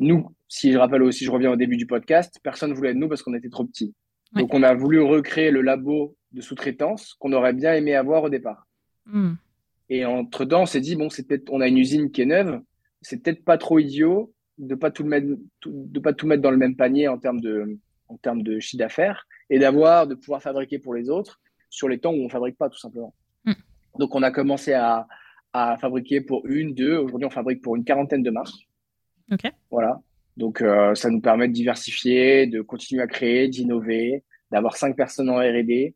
nous, si je rappelle aussi, je reviens au début du podcast, personne ne voulait de nous parce qu'on était trop petits. Donc, on a voulu recréer le labo de sous-traitance qu'on aurait bien aimé avoir au départ. Hmm. Et entre temps, on s'est dit, bon, c'est peut-être, on a une usine qui est neuve, c'est peut-être pas trop idiot de pas tout mettre, de pas tout mettre dans le même panier en termes de, en termes de chiffre d'affaires et d'avoir, de pouvoir fabriquer pour les autres sur les temps où on fabrique pas, tout simplement. Mm. Donc, on a commencé à, à fabriquer pour une, deux. Aujourd'hui, on fabrique pour une quarantaine de marques. Voilà. Donc, euh, ça nous permet de diversifier, de continuer à créer, d'innover, d'avoir cinq personnes en R&D.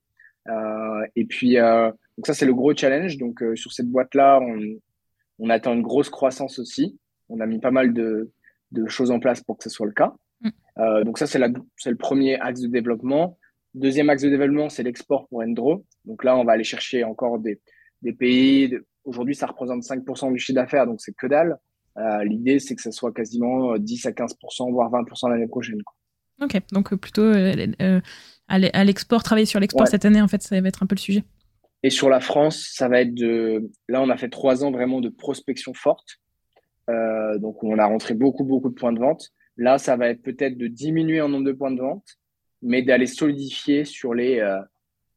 Euh, et puis, euh, donc ça, c'est le gros challenge. Donc, sur cette boîte-là, on, on attend une grosse croissance aussi. On a mis pas mal de, de choses en place pour que ce soit le cas. Mm. Donc ça, c'est le premier axe de développement. Deuxième axe de développement, c'est l'export pour Endro. Donc là, on va aller chercher encore des, des pays. Aujourd'hui, ça représente 5% du chiffre d'affaires, donc c'est que dalle. Euh, L'idée, c'est que ça soit quasiment 10 à 15%, voire 20% l'année prochaine. Quoi. Ok, donc plutôt euh, à l'export, travailler sur l'export cette année, en fait, ça va être un peu le sujet. Et sur la France, ça va être de. Là, on a fait trois ans vraiment de prospection forte. Euh, donc, on a rentré beaucoup, beaucoup de points de vente. Là, ça va être peut-être de diminuer en nombre de points de vente, mais d'aller solidifier sur les, euh,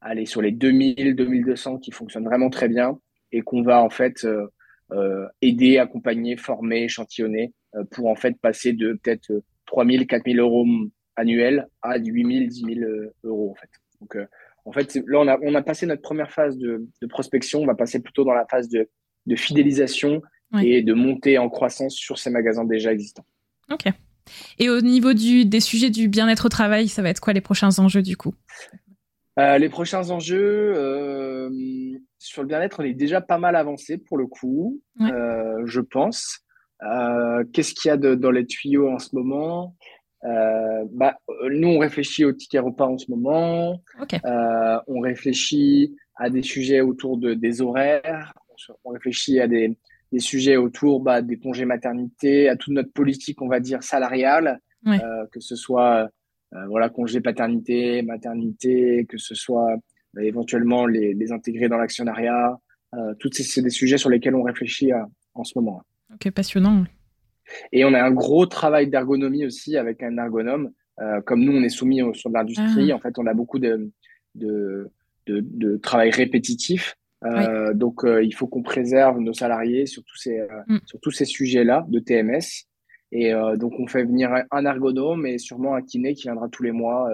aller sur les 2000, 2200 qui fonctionnent vraiment très bien et qu'on va en fait euh, euh aider, accompagner, former, échantillonner euh, pour en fait passer de peut-être 3000, 4000 euros annuels à 8000, 10 000 euros en fait. Donc, en fait, là, on a, on a passé notre première phase de, de, prospection. On va passer plutôt dans la phase de, de fidélisation et de monter en croissance sur ces magasins déjà existants. Ok. Et au niveau du, des sujets du bien-être au travail, ça va être quoi les prochains enjeux du coup? Euh, Les prochains enjeux, euh, sur le bien-être, on est déjà pas mal avancé pour le coup, euh, je pense. Euh, qu'est-ce qu'il y a de, dans les tuyaux en ce moment? Euh, bah, nous, on réfléchit au ticket repas en ce moment. Euh, on réfléchit à des sujets autour de, des horaires. On réfléchit à des, des sujets autour bah, des congés maternité, à toute notre politique, on va dire, salariale, euh, que ce soit euh, voilà, congé paternité, maternité, que ce soit bah, éventuellement les, les, intégrer dans l'actionnariat. Euh, tous ces c'est des sujets sur lesquels on réfléchit en ce moment. Ok, passionnant. Et on a un gros travail d'ergonomie aussi avec un ergonome. Euh, comme nous, on est soumis au, sur l'industrie, ah. en fait, on a beaucoup de, de, de, de travail répétitif. Euh, Donc, euh, il faut qu'on préserve nos salariés sur tous ces, euh, mm. sur tous ces sujets-là de TMS. Et euh, donc, on fait venir un ergonome et sûrement un kiné qui viendra tous les mois,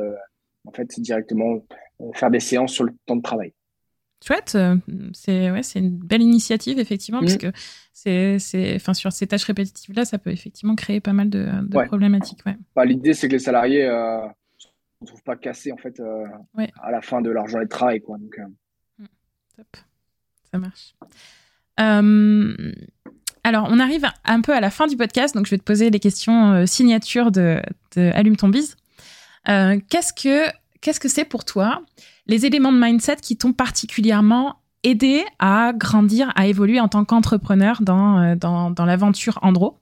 en fait, directement faire des séances sur le temps de travail chouette. Euh, c'est ouais, une belle initiative effectivement parce mm. que c'est enfin sur ces tâches répétitives là, ça peut effectivement créer pas mal de, de problématiques. Ouais. Bah, l'idée c'est que les salariés euh, ne trouvent pas cassés en fait euh, à la fin de leur journée de travail quoi. Donc, mm. Top, ça marche. Alors, on arrive un peu à la fin du podcast, donc je vais te poser les questions signature de, de Allume ton bise. qu'est-ce que qu'est-ce que c'est pour toi les éléments de mindset qui t'ont particulièrement aidé à grandir, à évoluer en tant qu'entrepreneur dans, euh, dans, l'aventure Andro?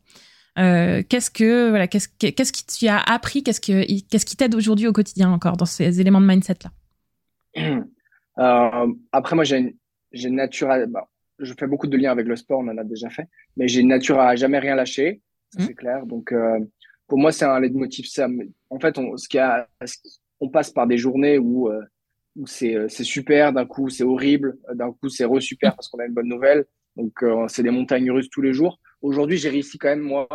Euh, qu'est-ce que voilà, qu'est-ce, qui tu as appris, qu'est-ce que qui t'aide aujourd'hui au quotidien encore dans ces éléments de mindset là euh, Après moi j'ai j'ai naturel, bah, je fais beaucoup de liens avec le sport, on en a déjà fait, mais j'ai une nature à jamais rien lâcher, mmh. c'est clair. Donc euh, pour moi c'est un leitmotiv. Ça, en fait on, ce qui a, on passe par des journées où euh, où euh, c'est super, d'un coup c'est horrible, d'un coup c'est re-super parce qu'on a une bonne nouvelle. Donc euh, c'est des montagnes russes tous les jours. Aujourd'hui, j'ai réussi quand même moi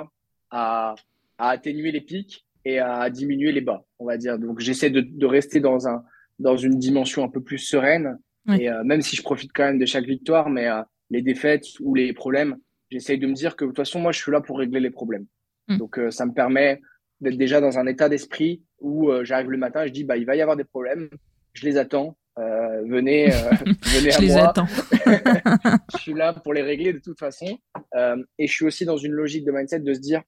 à, à, atténuer les pics et à diminuer les bas, on va dire. Donc j'essaie de, de, rester dans un dans une dimension un peu plus sereine. Et euh, même si je profite quand même de chaque victoire, mais les défaites ou les problèmes, j'essaie de me dire que de toute façon moi je suis là pour régler les problèmes. Mm. Donc ça me permet d'être déjà dans un état d'esprit où j'arrive le matin je dis bah il va y avoir des problèmes, je les attends. Euh, venez, euh, [laughs] venez à je les Attends. [laughs] je suis là pour les régler de toute façon. Euh, et je suis aussi dans une logique de mindset de se dire,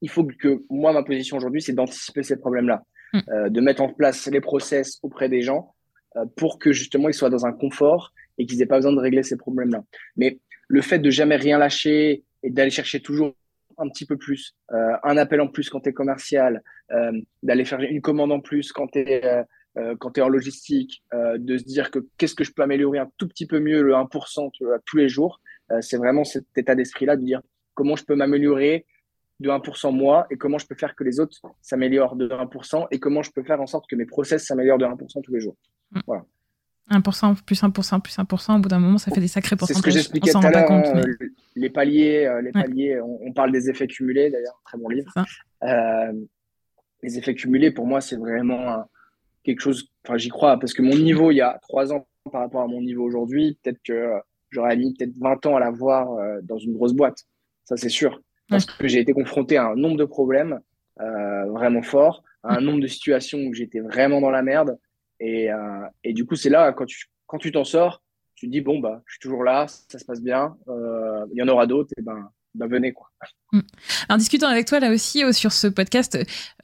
il faut que moi, ma position aujourd'hui, c'est d'anticiper ces problèmes-là, mm. euh, de mettre en place les process auprès des gens euh, pour que justement ils soient dans un confort et qu'ils aient pas besoin de régler ces problèmes-là. Mais le fait de jamais rien lâcher et d'aller chercher toujours un petit peu plus, euh, un appel en plus quand tu es commercial, d'aller faire une commande en plus quand tu es euh, es en logistique, euh, de se dire que qu'est-ce que je peux améliorer un tout petit peu mieux, le 1% tous les jours. Euh, c'est vraiment cet état d'esprit-là de dire comment je peux m'améliorer de 1% moi et comment je peux faire que les autres s'améliorent de 1% et comment je peux faire en sorte que mes process s'améliorent de 1% tous les jours. Mm. Voilà. 1%, plus 1%, plus 1%, au bout d'un moment, ça fait des sacrés pourcentages. C'est ce que j'expliquais tout à l'heure. Hein, les paliers, les paliers on, parle des effets cumulés, d'ailleurs, très bon livre. les effets cumulés, pour moi, c'est vraiment quelque chose, enfin, j'y crois, parce que mon niveau il y a trois ans par rapport à mon niveau aujourd'hui, peut-être que j'aurais mis peut-être 20 ans à l'avoir dans une grosse boîte. Ça, c'est sûr. Parce que j'ai été confronté à un nombre de problèmes euh, vraiment forts, à un nombre de situations où j'étais vraiment dans la merde. Et, euh, et du coup, c'est là, quand tu quand tu t'en sors, tu te dis, bon, bah, je suis toujours là, ça se passe bien, euh, il y en aura d'autres, et ben, bah, venez quoi. Mm. En discutant avec toi là aussi euh, sur ce podcast,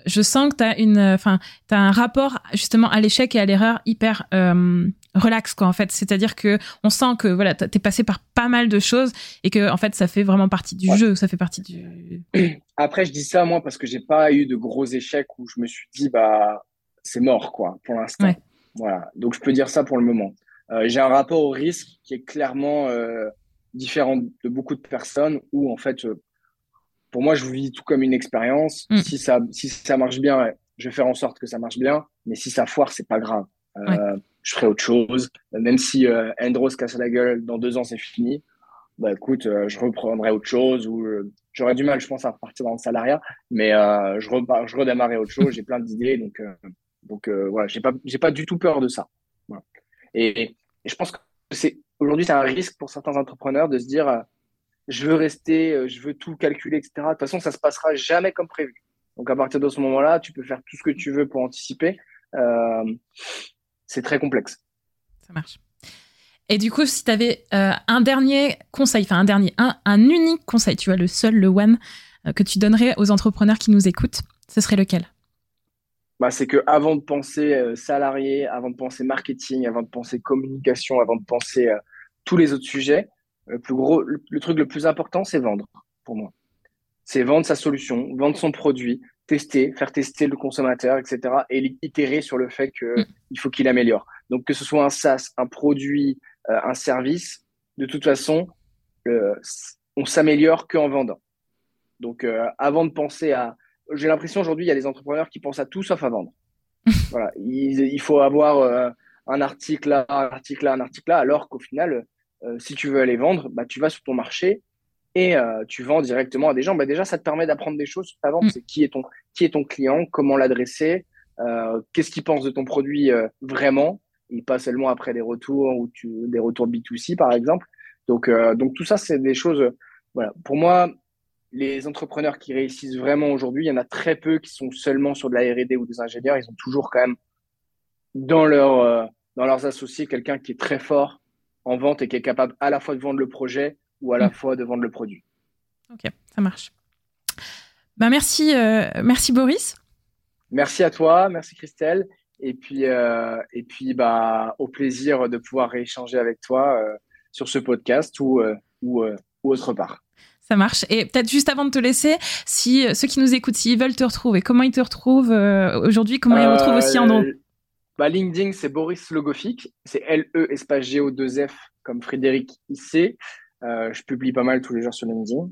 je sens que tu as une enfin tu as un rapport justement à l'échec et à l'erreur hyper euh, relax quoi en fait, c'est-à-dire que on sent que voilà, tu es passé par pas mal de choses et que en fait ça fait vraiment partie du jeu, ça fait partie du [clears throat] Après je dis ça moi parce que j'ai pas eu de gros échecs où je me suis dit bah c'est mort quoi pour l'instant. Voilà. Donc je peux dire ça pour le moment. Euh, j'ai un rapport au risque qui est clairement euh, différent de beaucoup de personnes où en fait, euh, pour moi, je vis tout comme une expérience. Mm. Si ça, si ça marche bien, je vais faire en sorte que ça marche bien. Mais si ça foire, c'est pas grave. Euh, Je ferai autre chose. Même si euh, Andros casse la gueule dans deux ans, c'est fini. Bah écoute, euh, je reprendrai autre chose ou j'aurais du mal, je pense, à repartir dans le salariat, mais je, repars, je redémarrerai autre chose. J'ai plein d'idées, donc donc voilà, j'ai pas pas du tout peur de ça. Et, je pense que c'est aujourd'hui, c'est un risque pour certains entrepreneurs de se dire euh, je veux rester, euh, je veux tout calculer, etc. De toute façon, ça se passera jamais comme prévu. Donc, à partir de ce moment-là, tu peux faire tout ce que tu veux pour anticiper. Euh, c'est très complexe. Ça marche. Et du coup, si tu avais un dernier conseil, enfin un dernier, un, un, unique conseil, tu vois, le seul, le one, que tu donnerais aux entrepreneurs qui nous écoutent, ce serait lequel? Bah, c'est que avant de penser euh, salarié, avant de penser marketing, avant de penser communication, avant de penser euh, tous les autres sujets, le plus gros, le, truc le plus important, c'est vendre pour moi. C'est vendre sa solution, vendre son produit, tester, faire tester le consommateur, etc. Et itérer sur le fait qu'il mm. faut qu'il améliore. Donc que ce soit un SaaS, un produit, euh, un service, de toute façon, on s'améliore qu'en vendant. Donc avant de penser à j'ai l'impression aujourd'hui, il y a des entrepreneurs qui pensent à tout sauf à vendre. [laughs] voilà, il, faut avoir euh, un article là, un article là, un article là, alors qu'au final, euh, si tu veux aller vendre, bah, tu vas sur ton marché et euh, tu vends directement à des gens. Bah, déjà, ça te permet d'apprendre des choses sur ta vente. Mm. C'est qui est ton qui est ton client, comment l'adresser, qu'est-ce qu'il pense de ton produit vraiment, et pas seulement après des retours ou tu, des retours B2C par exemple. Donc, donc tout ça, c'est des choses. voilà, pour moi, les entrepreneurs qui réussissent vraiment aujourd'hui, il y en a très peu qui sont seulement sur de la R&D ou des ingénieurs. Ils ont toujours quand même dans, leur, euh, dans leurs associés quelqu'un qui est très fort en vente et qui est capable à la fois de vendre le projet ou à la mm. fois de vendre le produit. Ok, ça marche. Ben merci, euh, merci Boris. Merci à toi, merci Christelle. Et puis, euh, et puis bah, au plaisir de pouvoir rééchanger avec toi sur ce podcast ou, ou, ou autre part. Ça marche. Et peut-être juste avant de te laisser, si euh, ceux qui nous écoutent, s'ils veulent te retrouver, comment ils te retrouvent euh, aujourd'hui? Comment ils retrouvent aussi Andro euh, bah, LinkedIn, c'est Boris Logofic. C'est L-E espace G-O-2-F comme Frédéric IC. je publie pas mal tous les jours sur LinkedIn.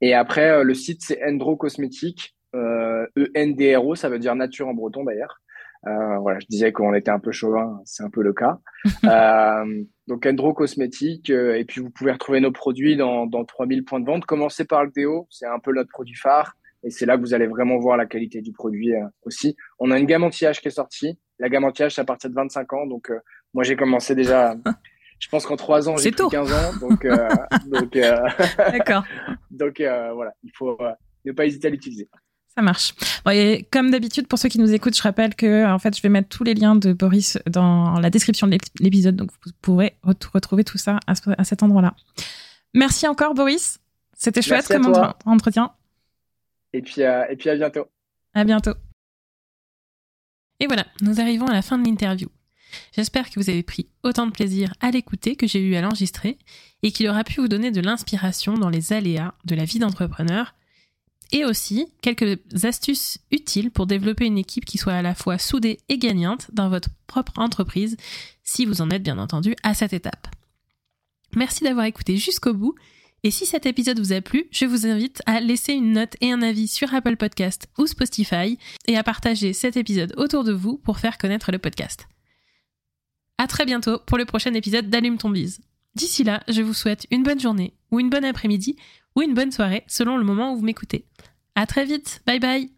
Et après, le site, c'est Endro Cosmétique. E-N-D-R-O, ça veut dire nature en breton d'ailleurs. Euh, voilà, je disais qu'on était un peu chauvin, c'est un peu le cas. [laughs] euh, donc Endro Cosmétique, euh, et puis vous pouvez retrouver nos produits dans, dans 3000 points de vente. Commencez par le déo, c'est un peu notre produit phare, et c'est là que vous allez vraiment voir la qualité du produit euh, aussi. On a une gamme anti-âge qui est sortie. La gamme anti-âge, c'est à partir de 25 ans, donc moi j'ai commencé déjà... [laughs] je pense qu'en 3 ans, j'ai pris 15 ans, donc... [laughs] donc D'accord. [laughs] donc voilà, il faut ne pas hésiter à l'utiliser. Ça marche. et comme d'habitude, pour ceux qui nous écoutent, je rappelle que en fait, je vais mettre tous les liens de Boris dans la description de l'épisode, donc vous pourrez retrouver tout ça à, cet endroit-là. Merci encore, Boris. C'était chouette comme entretien. Et puis, euh, et puis à bientôt. À bientôt. Et voilà, nous arrivons à la fin de l'interview. J'espère que vous avez pris autant de plaisir à l'écouter que j'ai eu à l'enregistrer et qu'il aura pu vous donner de l'inspiration dans les aléas de la vie d'entrepreneur et aussi quelques astuces utiles pour développer une équipe qui soit à la fois soudée et gagnante dans votre propre entreprise, si vous en êtes bien entendu à cette étape. Merci d'avoir écouté jusqu'au bout, et si cet épisode vous a plu, je vous invite à laisser une note et un avis sur Apple Podcast ou Spotify, et à partager cet épisode autour de vous pour faire connaître le podcast. À très bientôt pour le prochain épisode d'Allume ton bise. D'ici là, je vous souhaite une bonne journée, ou une bonne après-midi, ou une bonne soirée, selon le moment où vous m'écoutez. À très vite, bye bye